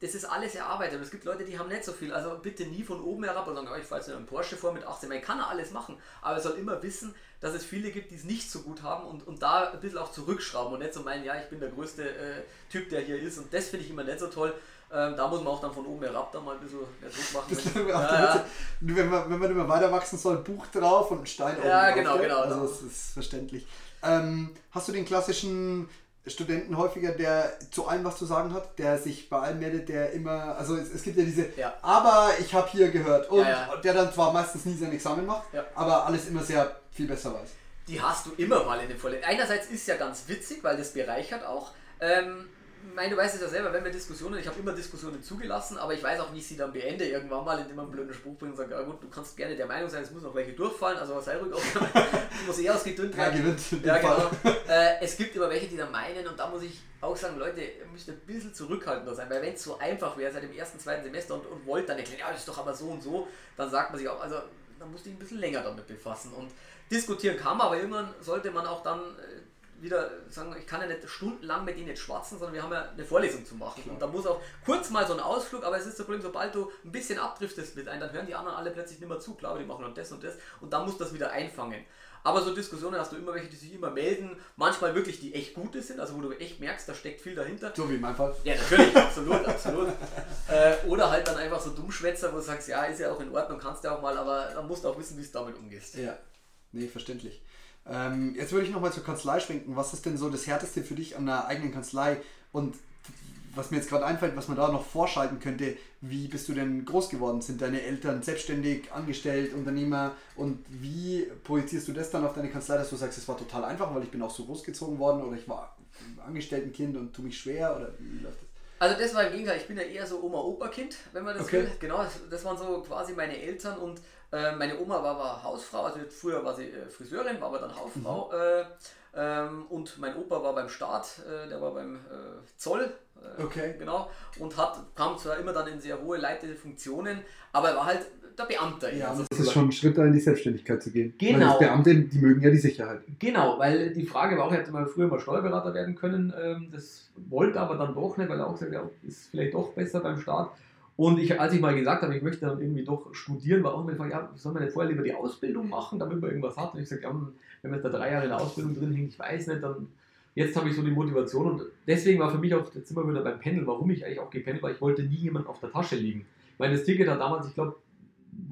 das ist alles erarbeitet. Und es gibt Leute, die haben nicht so viel. Also bitte nie von oben herab und sagen, oh, ich fahre jetzt in einem Porsche vor mit 18. Man kann alles machen, aber er soll immer wissen, dass es viele gibt, die es nicht so gut haben und, und da ein bisschen auch zurückschrauben und nicht so meinen, ja, ich bin der größte äh, Typ, der hier ist. Und das finde ich immer nicht so toll. Ähm, da muss man auch dann von oben herab da mal ein bisschen mehr Druck machen. Das wenn, ja, ja. wenn, man, wenn man immer weiter wachsen soll, ein Buch drauf und ein Stein Ja, genau, drauf, genau. Also das ist verständlich. Ähm, hast du den klassischen Studenten häufiger, der zu allem was zu sagen hat, der sich bei allem meldet, der immer, also es, es gibt ja diese, ja. aber ich habe hier gehört und ja, ja. der dann zwar meistens nie sein Examen macht, aber alles immer sehr viel besser weiß. Die hast du immer mal in den Vorlesungen. Einerseits ist ja ganz witzig, weil das bereichert auch. Ähm, meine, du weißt es ja selber, wenn wir Diskussionen, ich habe immer Diskussionen zugelassen, aber ich weiß auch, wie ich sie dann beende, irgendwann mal, indem man einen blöden Spruch bringt und sagt, ja gut, du kannst gerne der Meinung sein, es muss noch welche durchfallen, also sei ruhig, ich muss eher ausgedünnt werden. Ja, gewinnt. Ja, genau. Äh, es gibt immer welche, die da meinen und da muss ich auch sagen, Leute, ihr müsst ein bisschen zurückhaltender sein, weil wenn es so einfach wäre seit dem ersten, zweiten Semester und, und wollt dann erklären, ja, das ist doch aber so und so, dann sagt man sich auch, also dann musste ich ein bisschen länger damit befassen und diskutieren kann man, aber irgendwann sollte man auch dann äh, wieder sagen, ich kann ja nicht stundenlang mit ihnen jetzt schwatzen, sondern wir haben ja eine Vorlesung zu machen. Klar. Und da muss auch kurz mal so ein Ausflug, aber es ist das Problem, sobald du ein bisschen abdriftest mit einem, dann hören die anderen alle plötzlich nicht mehr zu. Klar, die machen dann das und das und dann muss das wieder einfangen. Aber so Diskussionen hast du immer welche, die sich immer melden, manchmal wirklich, die echt gute sind, also wo du echt merkst, da steckt viel dahinter. So wie in meinem Fall. Ja, natürlich, absolut, absolut. [laughs] Äh, oder halt dann einfach so Dummschwätzer, wo du sagst, ja, ist ja auch in Ordnung, kannst du auch mal, aber dann musst du auch wissen, wie es damit umgehst. Ja, nee, verständlich. Ähm, jetzt würde ich nochmal zur Kanzlei schwenken. Was ist denn so das Härteste für dich an der eigenen Kanzlei? Und was mir jetzt gerade einfällt, was man da noch vorschalten könnte, wie bist du denn groß geworden? Sind deine Eltern selbstständig, angestellt, Unternehmer? Und wie projizierst du das dann auf deine Kanzlei, dass du sagst, es war total einfach, weil ich bin auch so großgezogen worden oder ich war Angestelltenkind und tue mich schwer? Oder wie läuft das? Also das war im Gegenteil, ich bin ja eher so Oma-Opa-Kind, wenn man das okay. will. Genau, das waren so quasi meine Eltern und äh, meine Oma war, war Hausfrau, also früher war sie äh, Friseurin, war aber dann Hausfrau. Mhm. Äh, ähm, und mein Opa war beim Staat, äh, der war beim Zoll. okay. Genau. Und hat, kam zwar immer dann in sehr hohe leitende Funktionen, aber er war halt der Beamte. Ja, also das ist schon ein Schritt, da in die Selbstständigkeit zu gehen. Genau. Weil Beamte, die mögen ja die Sicherheit. Genau, weil die Frage war auch, hätte man früher mal Steuerberater werden können. Ähm, das wollte aber dann doch nicht, weil er auch gesagt hat, ist vielleicht doch besser beim Staat. Und ich, als ich mal gesagt habe, ich möchte dann irgendwie doch studieren, war auch immer die Frage, ja, soll man nicht vorher lieber die Ausbildung machen, damit man irgendwas hat? Und ich sage, ja, wenn man da drei Jahre in der Ausbildung drin hängt, ich weiß nicht, dann jetzt habe ich so die Motivation und deswegen war für mich auch, jetzt sind wir wieder beim Pendeln, warum ich eigentlich auch gependelt war, ich wollte nie jemand auf der Tasche liegen. Meine, das Ticket hat damals, ich glaube,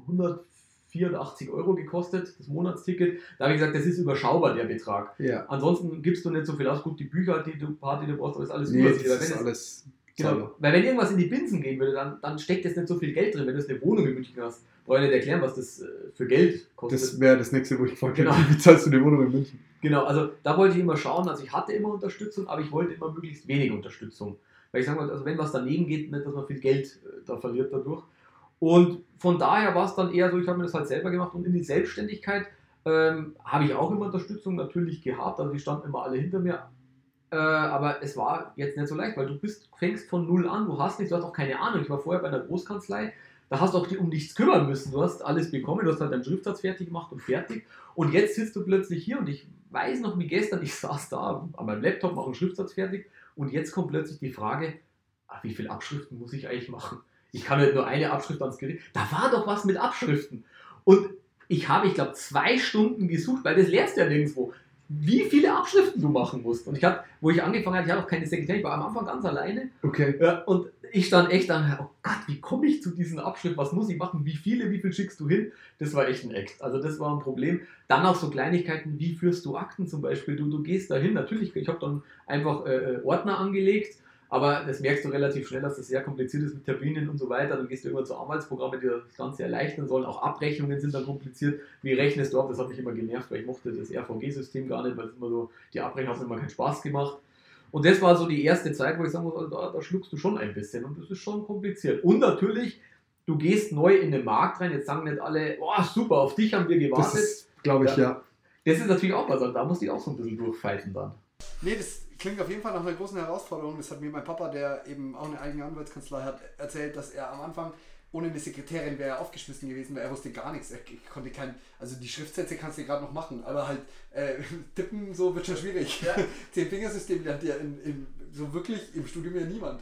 184 Euro gekostet, das Monatsticket. Da habe ich gesagt, das ist überschaubar, der Betrag. Ja. Ansonsten gibst du nicht so viel aus. Gut, die Bücher, die du, Party, du brauchst, ist alles nee, Das ist alles Genau, weil wenn irgendwas in die Binsen gehen würde, dann, dann steckt jetzt nicht so viel Geld drin. Wenn du eine Wohnung in München hast, brauche ich nicht erklären, was das äh, für Geld kostet. Das wäre das nächste, wo ich frage, genau. wie [laughs] zahlst du eine Wohnung in München? Genau, also da wollte ich immer schauen, also ich hatte immer Unterstützung, aber ich wollte immer möglichst wenig Unterstützung. Weil ich sage mal, also wenn was daneben geht, nicht, dass man viel Geld äh, da verliert dadurch. Und von daher war es dann eher so, ich habe mir das halt selber gemacht und in die Selbstständigkeit ähm, habe ich auch immer Unterstützung natürlich gehabt, also die standen immer alle hinter mir, äh, aber es war jetzt nicht so leicht, weil du bist, fängst von null an, du hast nichts, du hast auch keine Ahnung. Ich war vorher bei einer Großkanzlei, da hast du auch um nichts kümmern müssen. Du hast alles bekommen, du hast halt deinen Schriftsatz fertig gemacht und fertig. Und jetzt sitzt du plötzlich hier und ich weiß noch wie gestern, ich [laughs] saß da an meinem Laptop, mache einen Schriftsatz fertig und jetzt kommt plötzlich die Frage, ach, wie viele Abschriften muss ich eigentlich machen? Ich kann nicht nur eine Abschrift ans Gericht. Da war doch was mit Abschriften. Und ich habe, ich glaube, zwei Stunden gesucht, weil das lehrst du ja nirgendwo wie viele Abschriften du machen musst. Und ich habe, wo ich angefangen habe, ich hatte auch keine Sekretärin, ich war am Anfang ganz alleine. Okay. Ja, und ich stand echt dann, oh Gott, wie komme ich zu diesen Abschriften? Was muss ich machen? Wie viele, wie viel schickst du hin? Das war echt ein Act. Also das war ein Problem. Dann auch so Kleinigkeiten, wie führst du Akten zum Beispiel? Du, du gehst da hin, natürlich, ich habe dann einfach äh, Ordner angelegt Aber das merkst du relativ schnell, dass das sehr kompliziert ist mit Terminen und so weiter. Dann gehst du irgendwann zu Arbeitsprogrammen, die das Ganze erleichtern sollen. Auch Abrechnungen sind dann kompliziert. Wie rechnest du ab? Das hat mich immer genervt, weil ich mochte das RVG-System gar nicht, weil es immer so, die Abrechnung hat immer keinen Spaß gemacht. Und das war so die erste Zeit, wo ich sagen muss, da, da schluckst du schon ein bisschen und das ist schon kompliziert. Und natürlich, du gehst neu in den Markt rein, jetzt sagen nicht alle, oh super, auf dich haben wir gewartet. Glaube ich, ja. ja. Das ist natürlich auch was, da musst du auch so ein bisschen durchfalten dann. Nee, das klingt auf jeden Fall nach einer großen Herausforderung. Das hat mir mein Papa, der eben auch eine eigene Anwaltskanzlei hat, erzählt, dass er am Anfang ohne eine Sekretärin wäre er aufgeschmissen gewesen, weil er wusste gar nichts. Er konnte kein, also die Schriftsätze kannst du gerade noch machen, aber halt äh, [laughs] tippen so wird schon schwierig. Ja. [laughs] Zehn-Fingersystem lernt ja in, in, so wirklich im Studium ja niemand.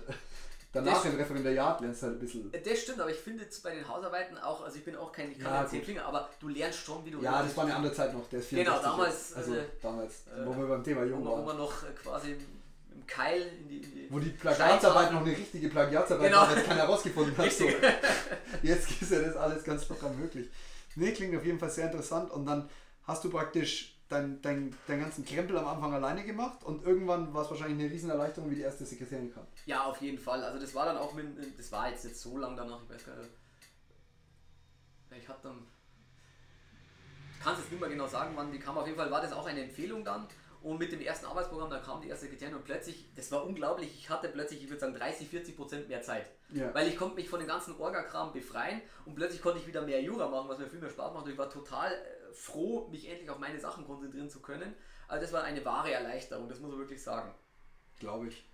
Danach im Referendariat lernst du halt ein bisschen. Das stimmt, aber ich finde jetzt bei den Hausarbeiten auch, also ich bin auch kein, ich kann ja, zehn Finger, aber du lernst schon, wie du. Ja, das war eine andere Zeit noch, der ist Genau, damals. Also, äh, damals, äh, wo wir beim Thema jung waren. Wo man noch äh, quasi im Keil in die. In die wo die Plagiatsarbeit noch eine richtige Plagiatsarbeit genau. war, jetzt keiner herausgefunden hat. So. [laughs] [laughs] Jetzt ist ja das alles ganz locker möglich. Nee, klingt auf jeden Fall sehr interessant und dann hast du praktisch deinen dein, dein ganzen Krempel am Anfang alleine gemacht und irgendwann war es wahrscheinlich eine Riesenerleichterung, wie die erste Sekretärin kam. Ja, auf jeden Fall. Also das war dann auch mit, das war jetzt nicht so lang danach, ich weiß gar nicht. Ich hatte dann, kann es jetzt nicht mehr genau sagen, wann die kam. Auf jeden Fall war das auch eine Empfehlung dann. Und mit dem ersten Arbeitsprogramm, da kam die erste Sekretärin und plötzlich, das war unglaublich, ich hatte plötzlich, ich würde sagen, 30, 40 Prozent mehr Zeit. Ja. Weil ich konnte mich von dem ganzen Orga-Kram befreien und plötzlich konnte ich wieder mehr Jura machen, was mir viel mehr Spaß macht. Und ich war total äh, froh, mich endlich auf meine Sachen konzentrieren zu können. Also das war eine wahre Erleichterung, das muss man wirklich sagen. Glaube ich.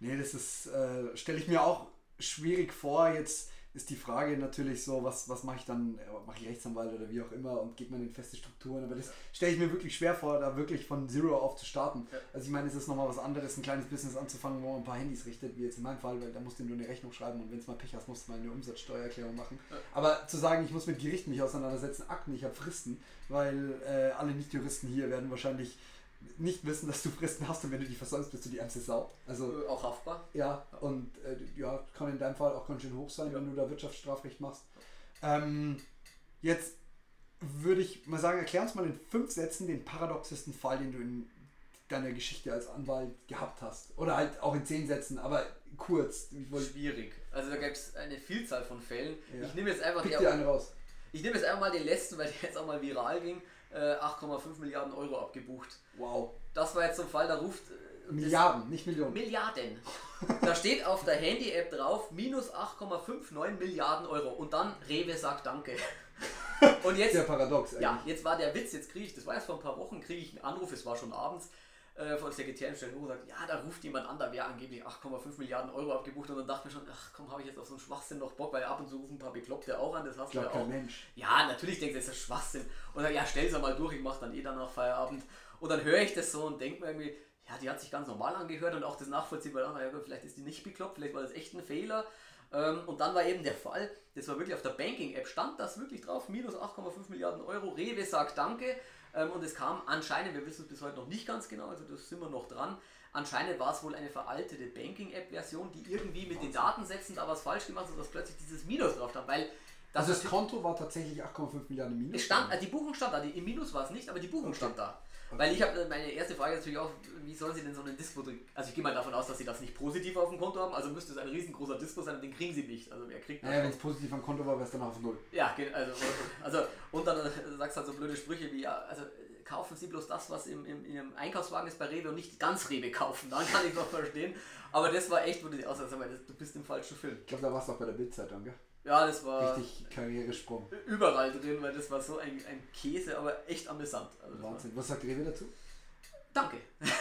Nee, das ist, äh, stelle ich mir auch schwierig vor, jetzt ist die Frage natürlich so, was, was mache ich dann, mache ich Rechtsanwalt oder wie auch immer und geht man in feste Strukturen, aber das stelle ich mir wirklich schwer vor, da wirklich von Zero auf zu starten. Also ich meine, es ist nochmal was anderes, ein kleines Business anzufangen, wo man ein paar Handys richtet, wie jetzt in meinem Fall, weil da musst du nur eine Rechnung schreiben und wenn es mal Pech hast, musst du mal eine Umsatzsteuererklärung machen. Aber zu sagen, ich muss mit Gerichten mich auseinandersetzen, Akten, ich habe Fristen, weil äh, alle Nicht-Juristen hier werden wahrscheinlich nicht wissen, dass du Fristen hast und wenn du die versäumst, bist du die ärmste Sau. Also, äh, auch haftbar? Ja, und äh, ja, kann in deinem Fall auch ganz schön hoch sein, ja. wenn du da Wirtschaftsstrafrecht machst. Ähm, jetzt würde ich mal sagen, erklär uns mal in fünf Sätzen den paradoxesten Fall, den du in deiner Geschichte als Anwalt gehabt hast. Oder halt auch in zehn Sätzen, aber kurz. Schwierig. Also da gibt es eine Vielzahl von Fällen. Ja. Ich nehme jetzt einfach Pick dir einen raus. Ich nehme jetzt einfach mal den letzten, weil der jetzt auch mal viral ging. 8,5 äh, Milliarden Euro abgebucht. Wow. Das war jetzt so ein Fall, da ruft. Äh, Milliarden, nicht Millionen. Milliarden. da steht auf der Handy-App drauf, minus 8,59 Milliarden Euro. Und dann Rewe sagt Danke. [laughs] Und jetzt. Sehr paradox eigentlich. Ja, jetzt war der Witz, jetzt kriege ich, das war erst vor ein paar Wochen, kriege ich einen Anruf, es war schon abends äh, von Sekretärin stellt und sagt, ja, da ruft jemand an, da wäre angeblich 8,5 Milliarden Euro abgebucht und dann dachte ich mir schon, ach komm, habe ich jetzt auf so einen Schwachsinn noch Bock, weil ab und zu rufen ein paar Bekloppte auch an, das hast du ja auch. Mensch. Ja, natürlich denkst du, das ist Schwachsinn. Und dann, ja, stell's mal durch, ich mache dann eh danach Feierabend. Und dann höre ich das so und denke mir irgendwie, ja, die hat sich ganz normal angehört und auch das nachvollziehbar, ja, vielleicht ist die nicht bekloppt, vielleicht war das echt ein Fehler. Ähm, und dann war eben der Fall, das war wirklich auf der Banking-App, stand das wirklich drauf, minus 8,5 Milliarden Euro, Rewe sagt Danke. Ähm, und es kam anscheinend, wir wissen es bis heute noch nicht ganz genau, also das sind wir noch dran, anscheinend war es wohl eine veraltete Banking-App-Version, die irgendwie mit den Datensätzen da was falsch gemacht hat, dass plötzlich dieses Minus drauf stand, weil das also das Konto war tatsächlich 8,5 Milliarden Minus? Es stand, äh, die Buchung stand da, die, im Minus war es nicht, aber die Buchung okay. stand da. Weil ich habe meine erste Frage natürlich auch, wie sollen sie denn so einen Dispo Also ich gehe mal davon aus, dass sie das nicht positiv auf dem Konto haben, also müsste es ein riesengroßer Dispo sein, den kriegen sie nicht. Also wer kriegt das? Naja, wenn es positiv am Konto war, wäre es dann auf null. Ja, also, also und dann äh, sagst du halt so blöde Sprüche wie, ja, also kaufen Sie bloß das, was im, im, im Einkaufswagen ist bei Rewe und nicht ganz Rewe kaufen. Dann kann ich noch verstehen. Aber das war echt, wo du dir aussagst, du bist im falschen Film. Ich glaube, da warst du auch bei der Bildzeitung, gell? Ja, das war. Richtig Karrieresprung. Überall drin, weil das war so ein, ein Käse, aber echt amüsant. Also Wahnsinn. Was sagt Rewe dazu? Danke. [laughs]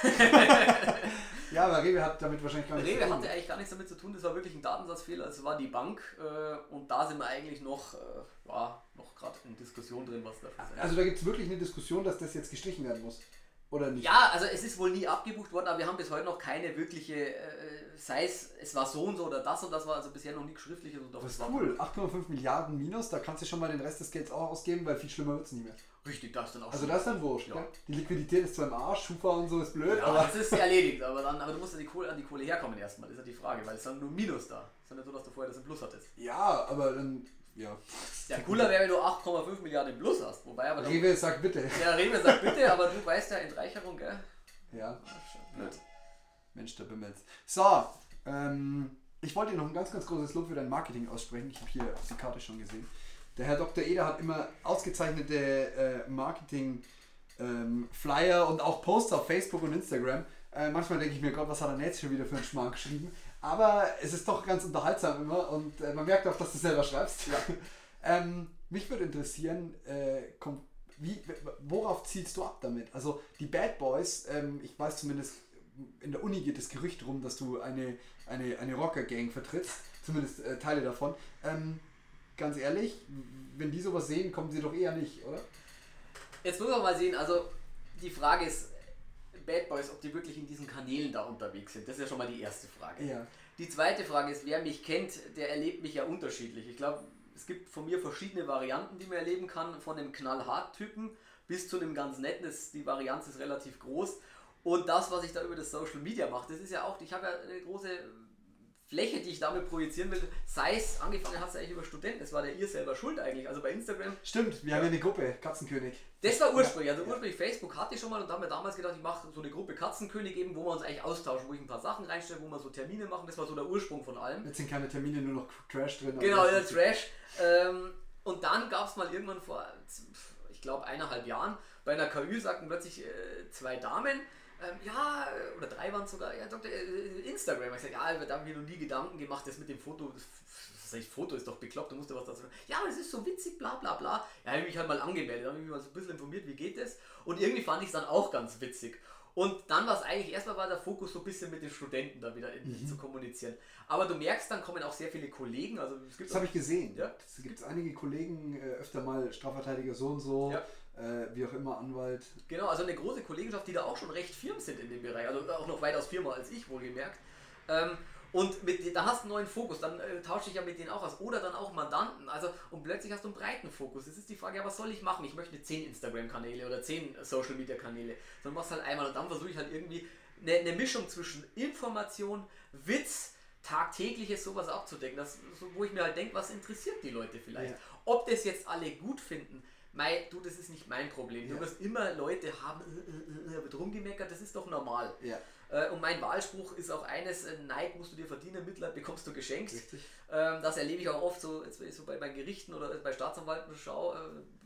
ja, aber Rewe hat damit wahrscheinlich gar nichts Rewe zu tun. hatte eigentlich gar nichts damit zu tun, das war wirklich ein Datensatzfehler. Es war die Bank äh, und da sind wir eigentlich noch, äh, ja, noch gerade in Diskussion drin, was dafür sein Also da gibt es wirklich eine Diskussion, dass das jetzt gestrichen werden muss. Oder nicht? Ja, also es ist wohl nie abgebucht worden, aber wir haben bis heute noch keine wirkliche, äh, sei es, es war so und so oder das und das war also bisher noch nichts schriftliches. das ist cool, 8,5 Milliarden minus, da kannst du schon mal den Rest des Gelds auch ausgeben, weil viel schlimmer wird es nicht mehr. Richtig, das ist dann auch. Also das ist dann wurscht. Ja. Die Liquidität ist zwar im Arsch, Schufa und so ist blöd, ja, aber. Das ist erledigt, aber dann, aber du musst ja die Kohle, an die Kohle herkommen erstmal, ist ja die Frage, weil es dann nur Minus da. Es ist ja nicht so, dass du vorher das im Plus hattest. Ja, aber dann. Ja. Ja, cooler wäre, wenn du 8,5 Milliarden im Plus hast. Wobei aber. Rewe sagt bitte. Ja, Rewe sagt bitte, aber du weißt ja Entreicherung, gell? Ja. Blöd. Mensch, der Bimmels. So, Ähm, ich wollte dir noch ein ganz, ganz großes Lob für dein Marketing aussprechen. Ich habe hier die Karte schon gesehen. Der Herr Dr. Eder hat immer ausgezeichnete äh, Marketing ähm, und auch Posts auf Facebook und Instagram. Äh, manchmal denke ich mir, Gott, was hat er denn jetzt schon wieder für einen Schmarrn geschrieben? Aber es ist doch ganz unterhaltsam immer und äh, man merkt auch, dass du selber schreibst. Ja. [laughs] ähm, mich würde interessieren, äh, wie, worauf zielst du ab damit? Also die Bad Boys, ähm, ich weiß zumindest, in der Uni geht das Gerücht rum, dass du eine, eine, eine Rocker-Gang vertrittst, zumindest äh, Teile davon. Ähm, ganz ehrlich, wenn die sowas sehen, kommen sie doch eher nicht, oder? Jetzt muss man mal sehen, also die Frage ist, Bad Boys, ob die wirklich in diesen Kanälen da unterwegs sind. Das ist ja schon mal die erste Frage. Ja. Die zweite Frage ist, wer mich kennt, der erlebt mich ja unterschiedlich. Ich glaube, es gibt von mir verschiedene Varianten, die man erleben kann, von dem knallhart-Typen bis zu einem ganz netten. Das, die Varianz ist relativ groß. Und das, was ich da über das Social Media mache, das ist ja auch, ich habe ja eine große Fläche, die ich damit projizieren will, sei es, angefangen hat es eigentlich über Studenten, das war der ihr selber schuld eigentlich, also bei Instagram. Stimmt, wir ja. haben ja eine Gruppe, Katzenkönig. Das war ursprünglich, also ursprünglich ja. Facebook hatte ich schon mal und da haben wir damals gedacht, ich mache so eine Gruppe Katzenkönig eben, wo wir uns eigentlich austauschen, wo ich ein paar Sachen reinstelle, wo wir so Termine machen, das war so der Ursprung von allem. Jetzt sind keine Termine, nur noch Trash drin. Genau, der Trash. Ähm, und dann gab es mal irgendwann vor, ich glaube, eineinhalb Jahren, bei einer KÜ sagten plötzlich äh, zwei Damen, ähm, ja, oder drei waren sogar, ja, Doktor, äh, Instagram. Ich sage, ja, da haben wir noch nie Gedanken gemacht, das mit dem Foto, das, das ich, Foto ist doch bekloppt, da musst du was dazu sagen. Ja, aber das ist so witzig, bla bla bla. Ja, habe ich mich halt mal angemeldet, habe mich mal so ein bisschen informiert, wie geht das? Und irgendwie fand ich es dann auch ganz witzig. Und dann war es eigentlich, erstmal war der Fokus so ein bisschen mit den Studenten da wieder in, mhm. zu kommunizieren. Aber du merkst, dann kommen auch sehr viele Kollegen. Also es gibt das habe ich gesehen. Ja? Es gibt einige Kollegen, äh, öfter mal Strafverteidiger so und so. Ja äh, wie auch immer, Anwalt. Genau, also eine große Kollegenschaft, die da auch schon recht firm sind in dem Bereich, also auch noch weitaus firmer als ich wohlgemerkt. Ähm, und mit, da hast du einen neuen Fokus, dann äh, tausche ich ja mit denen auch aus. Oder dann auch Mandanten. Also, und plötzlich hast du einen breiten Fokus. Jetzt ist die Frage, ja, was soll ich machen? Ich möchte 10 Instagram-Kanäle oder 10 Social-Media-Kanäle. Sondern machst halt einmal und dann versuche ich halt irgendwie eine, eine, Mischung zwischen Information, Witz, tagtägliches sowas abzudecken. Das, wo ich mir halt denke, was interessiert die Leute vielleicht? Ja. Ob das jetzt alle gut finden, Mei, du, das ist nicht mein Problem. Du wirst immer Leute haben, äh, äh, äh, wird rumgemeckert, das ist doch normal. Ja. Äh, und mein Wahlspruch ist auch eines: äh, Neid musst du dir verdienen, Mitleid bekommst du geschenkt. Ähm, das erlebe ich auch oft so, jetzt, wenn ich so bei, bei Gerichten oder bei Staatsanwalten schaue,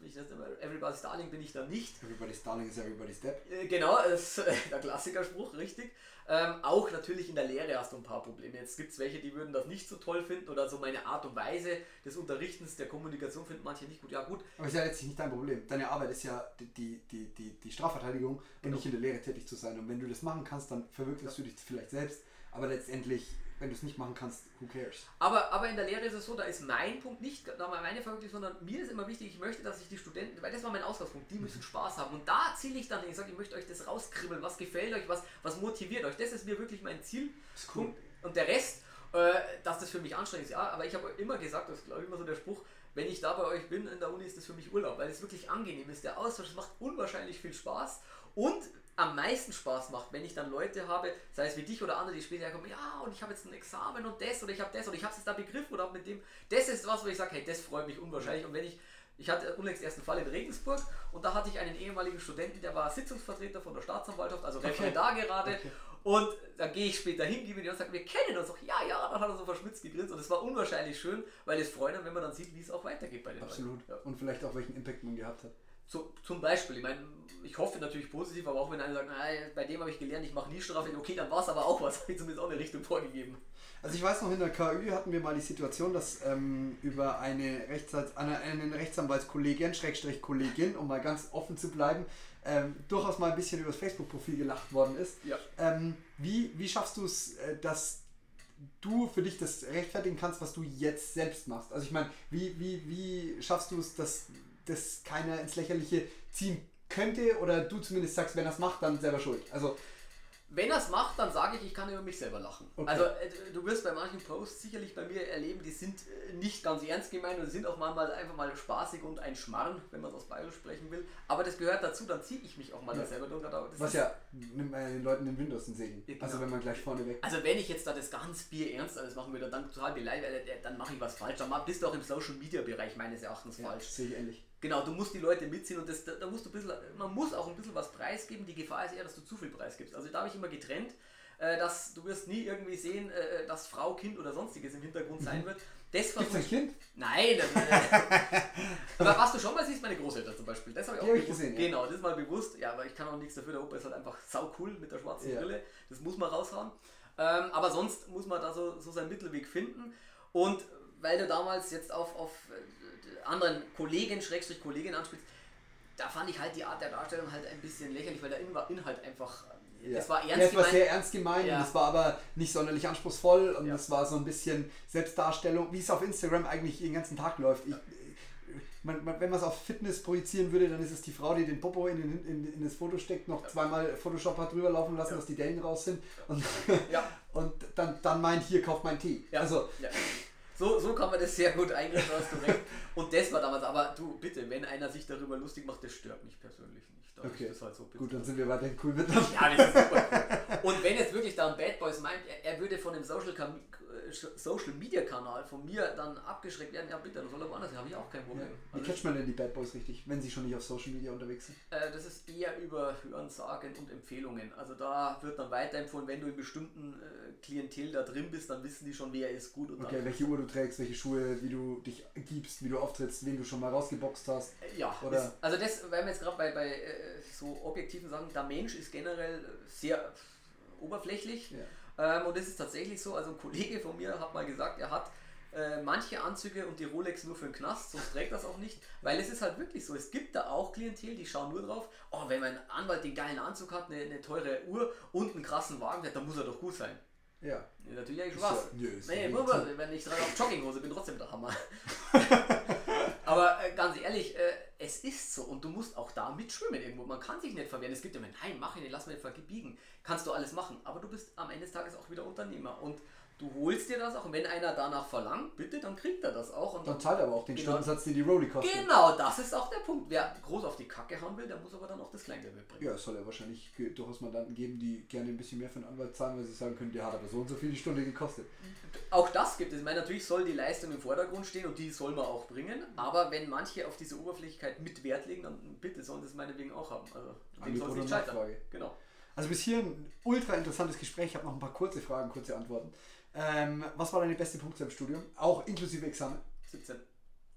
äh, ich immer, Everybody's Darling bin ich da nicht. Everybody's Darling ist Everybody's Dead. genau, das [laughs] ist der Klassikerspruch, richtig. Ähm, auch natürlich in der Lehre hast du ein paar Probleme. Jetzt gibt es welche, die würden das nicht so toll finden oder so meine Art und Weise des Unterrichtens, der Kommunikation finden manche nicht gut. Ja, gut. Aber ist ja letztlich nicht dein Problem. Deine Arbeit ist ja die, die, die, die, Strafverteidigung genau. und nicht in der Lehre tätig zu sein. Und wenn du das machen kannst, dann verwirklichst ja. du dich vielleicht selbst. Aber letztendlich wenn du es nicht machen kannst, who cares? Aber, aber in der Lehre ist es so, da ist mein Punkt nicht meine Verrückte, sondern mir ist immer wichtig, ich möchte, dass sich die Studenten, weil das war mein Ausgangspunkt, die müssen Spaß haben. Und da ziele ich dann, ich sage, ich möchte euch das rauskribbeln, was gefällt euch, was, was motiviert euch. Das ist mir wirklich mein Ziel. Cool. Und der Rest, äh, dass das für mich anstrengend ist, ja, aber ich habe immer gesagt, das ist glaube ich immer so der Spruch, wenn ich da bei euch bin in der Uni, ist das für mich Urlaub, weil es wirklich angenehm ist. Der Austausch macht unwahrscheinlich viel Spaß und am meisten Spaß macht, wenn ich dann Leute habe, sei es wie dich oder andere, die später kommen, ja, und ich habe jetzt ein Examen und das oder ich habe das oder ich habe es da begriffen oder mit dem, das ist was, wo ich sage, hey, das freut mich unwahrscheinlich. Und wenn ich, ich hatte unlängst ersten Fall in Regensburg und da hatte ich einen ehemaligen Studenten, der war Sitzungsvertreter von der Staatsanwaltschaft, also Referendar okay. gerade. Okay. Und da gehe ich später hin, gebe ihn und sage, wir kennen uns doch. Ja, ja, dann hat er so verschmitzt gegrinst. Und es war unwahrscheinlich schön, weil es freut, wenn man dann sieht, wie es auch weitergeht bei den Absolut. Ja. Und vielleicht auch welchen Impact man gehabt hat. So, zum Beispiel, ich meine, ich hoffe natürlich positiv, aber auch wenn einer sagt, nein, bei dem habe ich gelernt, ich mache nie Strafe, okay, dann war es aber auch was, [laughs] habe ich zumindest auch eine Richtung vorgegeben. Also ich weiß noch, in der KÜ hatten wir mal die Situation, dass ähm, über eine, Rechtsanwalts eine, eine Rechtsanwaltskollegin, Schrägstrich Kollegin, um mal ganz offen zu bleiben, ähm, durchaus mal ein bisschen über das Facebook-Profil gelacht worden ist. Ja. Ähm, wie, wie schaffst du es, äh, dass du für dich das rechtfertigen kannst, was du jetzt selbst machst? Also ich meine, wie, wie, wie schaffst du es, dass das keiner ins Lächerliche ziehen könnte oder du zumindest sagst, wenn er es macht, dann selber schuld. Also wenn er es macht, dann sage ich, ich kann über mich selber lachen. Okay. Also äh, du wirst bei manchen Posts sicherlich bei mir erleben, die sind äh, nicht ganz ernst gemeint und sind auch manchmal einfach mal spaßig und ein Schmarrn, wenn man es aus Bayerisch sprechen will. Aber das gehört dazu, dann ziehe ich mich auch mal ja. da selber durch. Was ja nimmt man den Leuten den Windows Segen. Ja, genau. Also wenn man gleich vorne weg. Also wenn ich jetzt da das ganz Bier ernst alles machen würde, dann total beleidigt, äh, dann mache ich was falsch. Dann bist du auch im Social Media Bereich meines Erachtens ja, falsch. Sehe ich ähnlich. Genau, du musst die Leute mitziehen und das, da, da musst du ein bisschen, man muss auch ein bisschen was preisgeben. Die Gefahr ist eher, dass du zu viel preisgibst. Also da habe ich immer getrennt. äh, dass du wirst nie irgendwie sehen, äh, dass Frau, Kind oder sonstiges im Hintergrund sein wird. Das Gibt's ein Kind? Nein, das, äh, [laughs] aber was du schon mal siehst, meine Großeltern zum Beispiel, das habe ich auch hab ich bewusst, gesehen. Genau, das ist mal bewusst, ja, aber ich kann auch nichts dafür, der Opa ist halt einfach sau cool mit der schwarzen Ja. Brille, das muss man raushauen. Ähm, aber sonst muss man da so, so seinen Mittelweg finden und weil du damals jetzt auf, auf äh, anderen Kollegen, Schrägstrich Kollegin anspielst, da fand ich halt die Art der Darstellung halt ein bisschen lächerlich, weil der In- Inhalt einfach, äh, das war ja, ernst es war gemeint. sehr ernst gemeint Ja. und es war aber nicht sonderlich anspruchsvoll und Ja. es war so ein bisschen Selbstdarstellung, wie es auf Instagram eigentlich den ganzen Tag läuft. Ich, man, man, wenn man es auf Fitness projizieren würde, dann ist es die Frau, die den Popo in, den, in, in das Foto steckt, noch zweimal Photoshop hat drüber laufen lassen, Ja. dass die Dellen raus sind und, Ja. [laughs] und dann, dann meint, hier, kauft mein Tee. Ja. Also, Ja. So, so kann man das sehr gut eingrenzen, hast du recht. Und das war damals, aber du, bitte, wenn einer sich darüber lustig macht, das stört mich persönlich nicht. Da Okay. halt so gut, dann sind wir weiterhin cool miteinander. Ja, das ist super cool. Und wenn jetzt wirklich da ein Bad Boys meint, er, er würde von dem Social, äh, Social Media Kanal von mir dann abgeschreckt werden, ja bitte, dann soll er woanders, habe ich auch kein Ja. Problem. Wie Also, catcht man denn die Bad Boys richtig, wenn sie schon nicht auf Social Media unterwegs sind? äh, das ist eher über Hören, Sagen und Empfehlungen. Also da wird dann weiterempfohlen, wenn du in bestimmten äh, Klientel da drin bist, dann wissen die schon, wer ist gut und Okay, welche Uhr du trägst, welche Schuhe, wie du dich gibst, wie du auftrittst, wen du schon mal rausgeboxt hast. Äh, Ja, Oder- ist, also das, weil wir jetzt gerade bei, bei äh, so objektiven Sachen, der Mensch ist generell sehr oberflächlich. Ja. Ähm, und das ist tatsächlich so. Also ein Kollege von mir hat mal gesagt, er hat äh, manche Anzüge und die Rolex nur für den Knast, sonst trägt das auch nicht. Weil es ist halt wirklich so. Es gibt da auch Klientel, die schauen nur drauf, oh, wenn mein Anwalt den geilen Anzug hat, eine, eine teure Uhr und einen krassen Wagen fährt, dann muss er doch gut sein. Ja. Ja, natürlich eigentlich Spaß. ja- nee, doch nur, legitim. wenn ich dran auf Jogginghose bin, trotzdem der Hammer. [laughs] Aber äh, ganz ehrlich, äh, es ist so und du musst auch da mitschwimmen irgendwo. Man kann sich nicht verwehren. Es gibt ja, nein, mach ihn nicht, lass mich nicht biegen. Kannst du alles machen. Aber du bist am Ende des Tages auch wieder Unternehmer und du holst dir das auch. Und wenn einer danach verlangt, bitte, dann kriegt er das auch. Und Dann zahlt er aber auch den Genau. Stundensatz, den die Rolli kostet. Genau, das ist auch der Punkt. Wer groß auf die Kacke hauen will, der muss aber dann auch das Kleingeld mitbringen. Ja, es soll ja wahrscheinlich durchaus Mandanten geben, die gerne ein bisschen mehr für einen Anwalt zahlen, weil sie sagen können, der hat aber so und so viel die Stunde gekostet. Auch das gibt es. Ich meine, natürlich soll die Leistung im Vordergrund stehen und die soll man auch bringen. Aber wenn manche auf diese Oberflächlichkeit mit Wert legen, dann bitte sollen das meinetwegen auch haben. Also dem soll es nicht scheitern. Genau. Also bis hier ein ultra interessantes Gespräch. Ich habe noch ein paar kurze Fragen, kurze Antworten. Ähm, was war deine beste Punkte im Studium? Auch inklusive Examen? 17.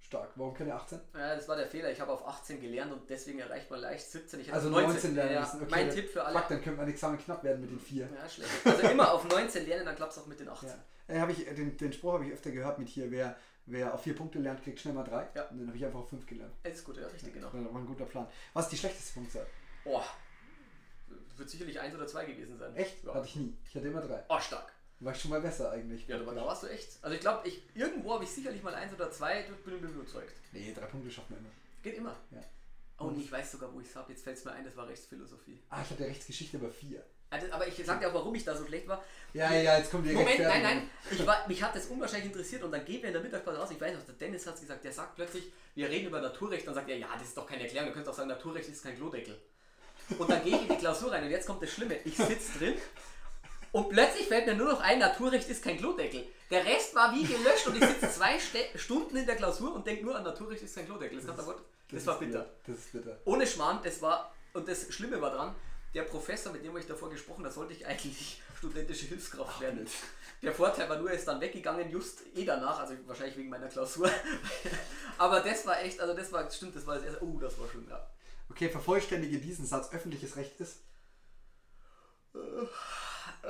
Stark. Warum keine 18? Ja, das war der Fehler. Ich habe auf 18 gelernt und deswegen erreicht man leicht 17. Ich hätte Also auf 19, lernen ja, müssen. Okay, mein Tipp für alle. Fuck, dann könnte mein Examen knapp werden mit den vier. Ja, schlecht. Also immer auf 19 lernen, dann klappt es auch mit den 18. [laughs] Ja. Äh, ich, den, den Spruch habe ich öfter gehört mit hier, wer, wer auf vier Punkte lernt, kriegt schnell mal drei. Ja. Und dann habe ich einfach auf fünf gelernt. Das ist gut, ja, richtig, genau. Das war ein guter Plan. Was ist die schlechteste Punktzahl? Oh, wird sicherlich 1 oder 2 gewesen sein. Echt? Ja. Hatte ich nie. Ich hatte immer drei. Oh, stark. War ich schon mal besser eigentlich. Ja, aber da warst du echt. Also ich glaube, ich, irgendwo habe ich sicherlich mal 1 oder 2, bin ich überzeugt. Nee, drei Punkte schafft man immer. Geht immer. Ja. Oh, und ich weiß sogar, wo ich es habe. Jetzt fällt es mir ein, das war Rechtsphilosophie. Ah, ich hatte Rechtsgeschichte aber vier. Also, aber ich sag dir auch, warum ich da so schlecht war. Ja, ja, jetzt kommt die Moment, nein, nein. Ich war, mich hat das unwahrscheinlich interessiert und dann gehen wir in der Mittagspause raus. Ich weiß noch, der Dennis hat es gesagt, der sagt plötzlich, wir reden über Naturrecht. Dann sagt er, ja, das ist doch keine Erklärung. Du könntest auch sagen, Naturrecht ist kein Klodeckel. Und dann gehe ich in die Klausur rein und jetzt kommt das Schlimme. Ich sitze drin und plötzlich fällt mir nur noch ein, Naturrecht ist kein Klodeckel. Der Rest war wie gelöscht und ich sitze zwei Ste Stunden in der Klausur und denke nur an Naturrecht ist kein Klodeckel. Das, das, das, das war ist bitter. blöd. Das ist bitter. Ohne Schmarrn, das war, und das Schlimme war dran, der Professor, mit dem habe ich davor gesprochen, da sollte ich eigentlich studentische Hilfskraft werden. Der Vorteil war nur, er ist dann weggegangen, just eh danach, also wahrscheinlich wegen meiner Klausur. [laughs] Aber das war echt, also das war, stimmt, das war das erste, oh, das war schon, ja. Okay, vervollständige diesen Satz. Öffentliches Recht ist.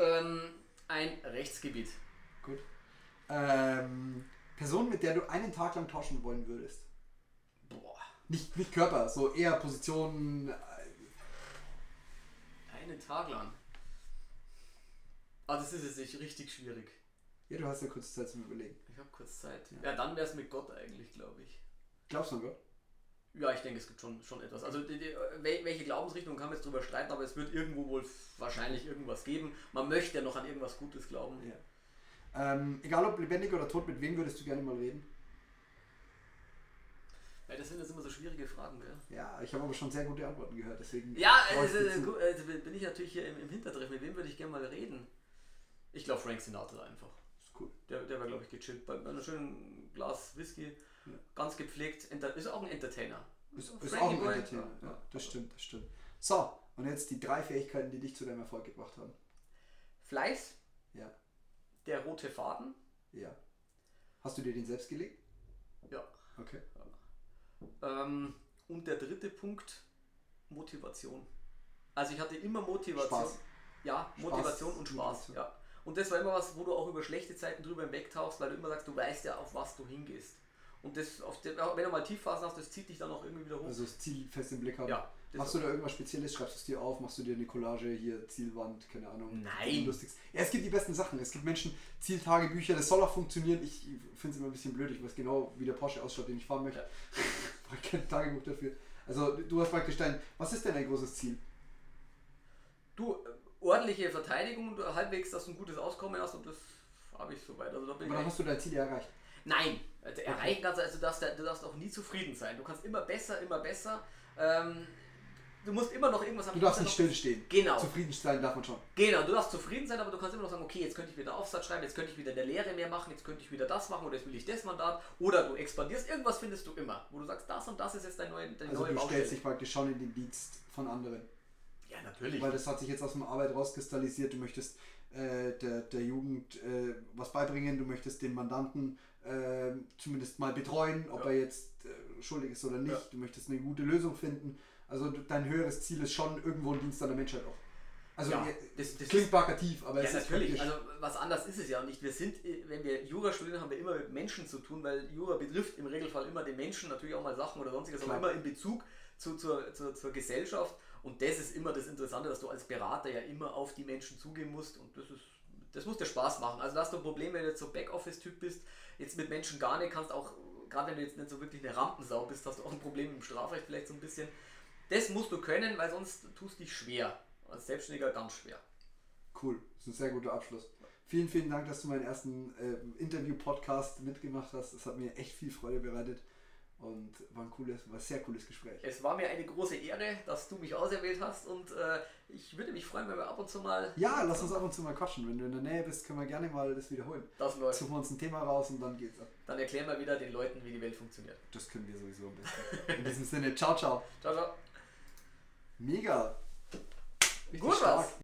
Ähm, ein Rechtsgebiet. Gut. Ähm, Person, mit der du einen Tag lang tauschen wollen würdest. Boah, Nicht, nicht Körper, so eher Position. äh, einen Tag lang. Ah, das ist jetzt echt richtig schwierig. Ja, du hast ja kurz Zeit zum Überlegen. Ich habe kurz Zeit. Ja, dann wäre es mit Gott eigentlich, glaube ich. Glaubst du an Gott? Ja, ich denke, es gibt schon, schon etwas. Also die, die, wel- welche Glaubensrichtung kann man jetzt drüber streiten, aber es wird irgendwo wohl wahrscheinlich irgendwas geben. Man möchte ja noch an irgendwas Gutes glauben. Ja. Ähm, egal ob lebendig oder tot, mit wem würdest du gerne mal reden? Weil das sind jetzt immer so schwierige Fragen, gell? Ja, ich habe aber schon sehr gute Antworten gehört, deswegen. Ja, also, also bin ich natürlich hier im, im Hintertreff. Mit wem würde ich gerne mal reden? Ich glaube Frank Sinatra einfach. Ist cool. Der, der war, glaube ich, gechillt. Bei einem schönen Glas Whisky, Ja. Ganz gepflegt. Ist auch ein Entertainer. Ist, ist auch ein Boy. Entertainer. Ja. Ja, das stimmt, das stimmt. So, und jetzt die drei Fähigkeiten, die dich zu deinem Erfolg gebracht haben. Fleiß, Ja. der rote Faden. Ja. Hast du dir den selbst gelegt? Ja. Okay. Ähm, und der dritte Punkt, Motivation. Also ich hatte immer Motivation. Spaß. Ja, Motivation und Spaß. Motivation. Ja. Und das war immer was, wo du auch über schlechte Zeiten drüber hinwegtauchst, weil du immer sagst, du weißt ja, auf was du hingehst. Und das, auf der, wenn du mal Tiefphasen hast, das zieht dich dann auch irgendwie wieder hoch. Also das Ziel fest im Blick haben. ja, Machst du da irgendwas Spezielles? Schreibst du es dir auf? Machst du dir eine Collage hier, Zielwand, keine Ahnung? Nein. Ja, es gibt die besten Sachen. Es gibt Menschen, Zieltagebücher, das soll auch funktionieren. Ich finde es immer ein bisschen blöd. Ich weiß genau, wie der Porsche ausschaut, den ich fahren möchte. Ja. [laughs] Ich brauche kein Tagebuch dafür. Also du hast praktisch dein, was ist denn dein großes Ziel? Du, äh, ordentliche Verteidigung und halbwegs, dass du ein gutes Auskommen hast und das habe ich soweit. Also da bin Aber dann hast du dein Ziel ja erreicht. Nein, erreichen kannst also du darfst, du darfst auch nie zufrieden sein. Du kannst immer besser, immer besser. Ähm, du musst immer noch irgendwas haben. Du darfst nicht stillstehen. Genau. Zufrieden sein darf man schon. Genau, du darfst zufrieden sein, aber du kannst immer noch sagen, okay, jetzt könnte ich wieder Aufsatz schreiben, jetzt könnte ich wieder in der Lehre mehr machen, jetzt könnte ich wieder das machen oder jetzt will ich das Mandat. Oder du expandierst, irgendwas findest du immer, wo du sagst, das und das ist jetzt dein neue, deine Also neue du Baustelle. stellst dich praktisch schon in den Dienst von anderen. Ja, natürlich. Weil das hat sich jetzt aus dem Arbeit rauskristallisiert. Du möchtest äh, der, der Jugend äh, was beibringen, du möchtest den Mandanten äh, zumindest mal betreuen, ob Ja. er jetzt äh, schuldig ist oder nicht. Ja. Du möchtest eine gute Lösung finden. Also dein höheres Ziel ist schon irgendwo ein Dienst an der Menschheit auch. Also Ja, das- das klingt plakativ, aber ja, es ist natürlich. Also was anders ist es ja nicht. Wir sind, äh, wenn wir Jura studieren, haben wir immer mit Menschen zu tun, weil Jura betrifft im Regelfall immer den Menschen, natürlich auch mal Sachen oder sonstiges, aber Klar. immer in Bezug zu, zur, zur, zur Gesellschaft. Und das ist immer das Interessante, dass du als Berater ja immer auf die Menschen zugehen musst und das ist das muss dir Spaß machen. Also da hast du ein Problem, wenn du jetzt so Backoffice-Typ bist, jetzt mit Menschen gar nicht kannst, auch gerade wenn du jetzt nicht so wirklich eine Rampensau bist, hast du auch ein Problem im Strafrecht vielleicht so ein bisschen. Das musst du können, weil sonst tust du dich schwer. Als Selbstständiger ganz schwer. Cool, das ist ein sehr guter Abschluss. Vielen, vielen Dank, dass du meinen ersten äh, Interview-Podcast mitgemacht hast. Es hat mir echt viel Freude bereitet und war ein cooles, war ein sehr cooles Gespräch. Es war mir eine große Ehre, dass du mich auserwählt hast und äh, ich würde mich freuen, wenn wir ab und zu mal Ja, lass uns ab und zu mal quatschen. Wenn du in der Nähe bist, können wir gerne mal das wiederholen. das läuft. Suchen wir uns ein Thema raus und dann geht's ab. Dann erklären wir wieder den Leuten, wie die Welt funktioniert. Das können wir sowieso am besten. In diesem Sinne, ciao, ciao. Ciao, ciao. Mega. Richtig Gut stark. was.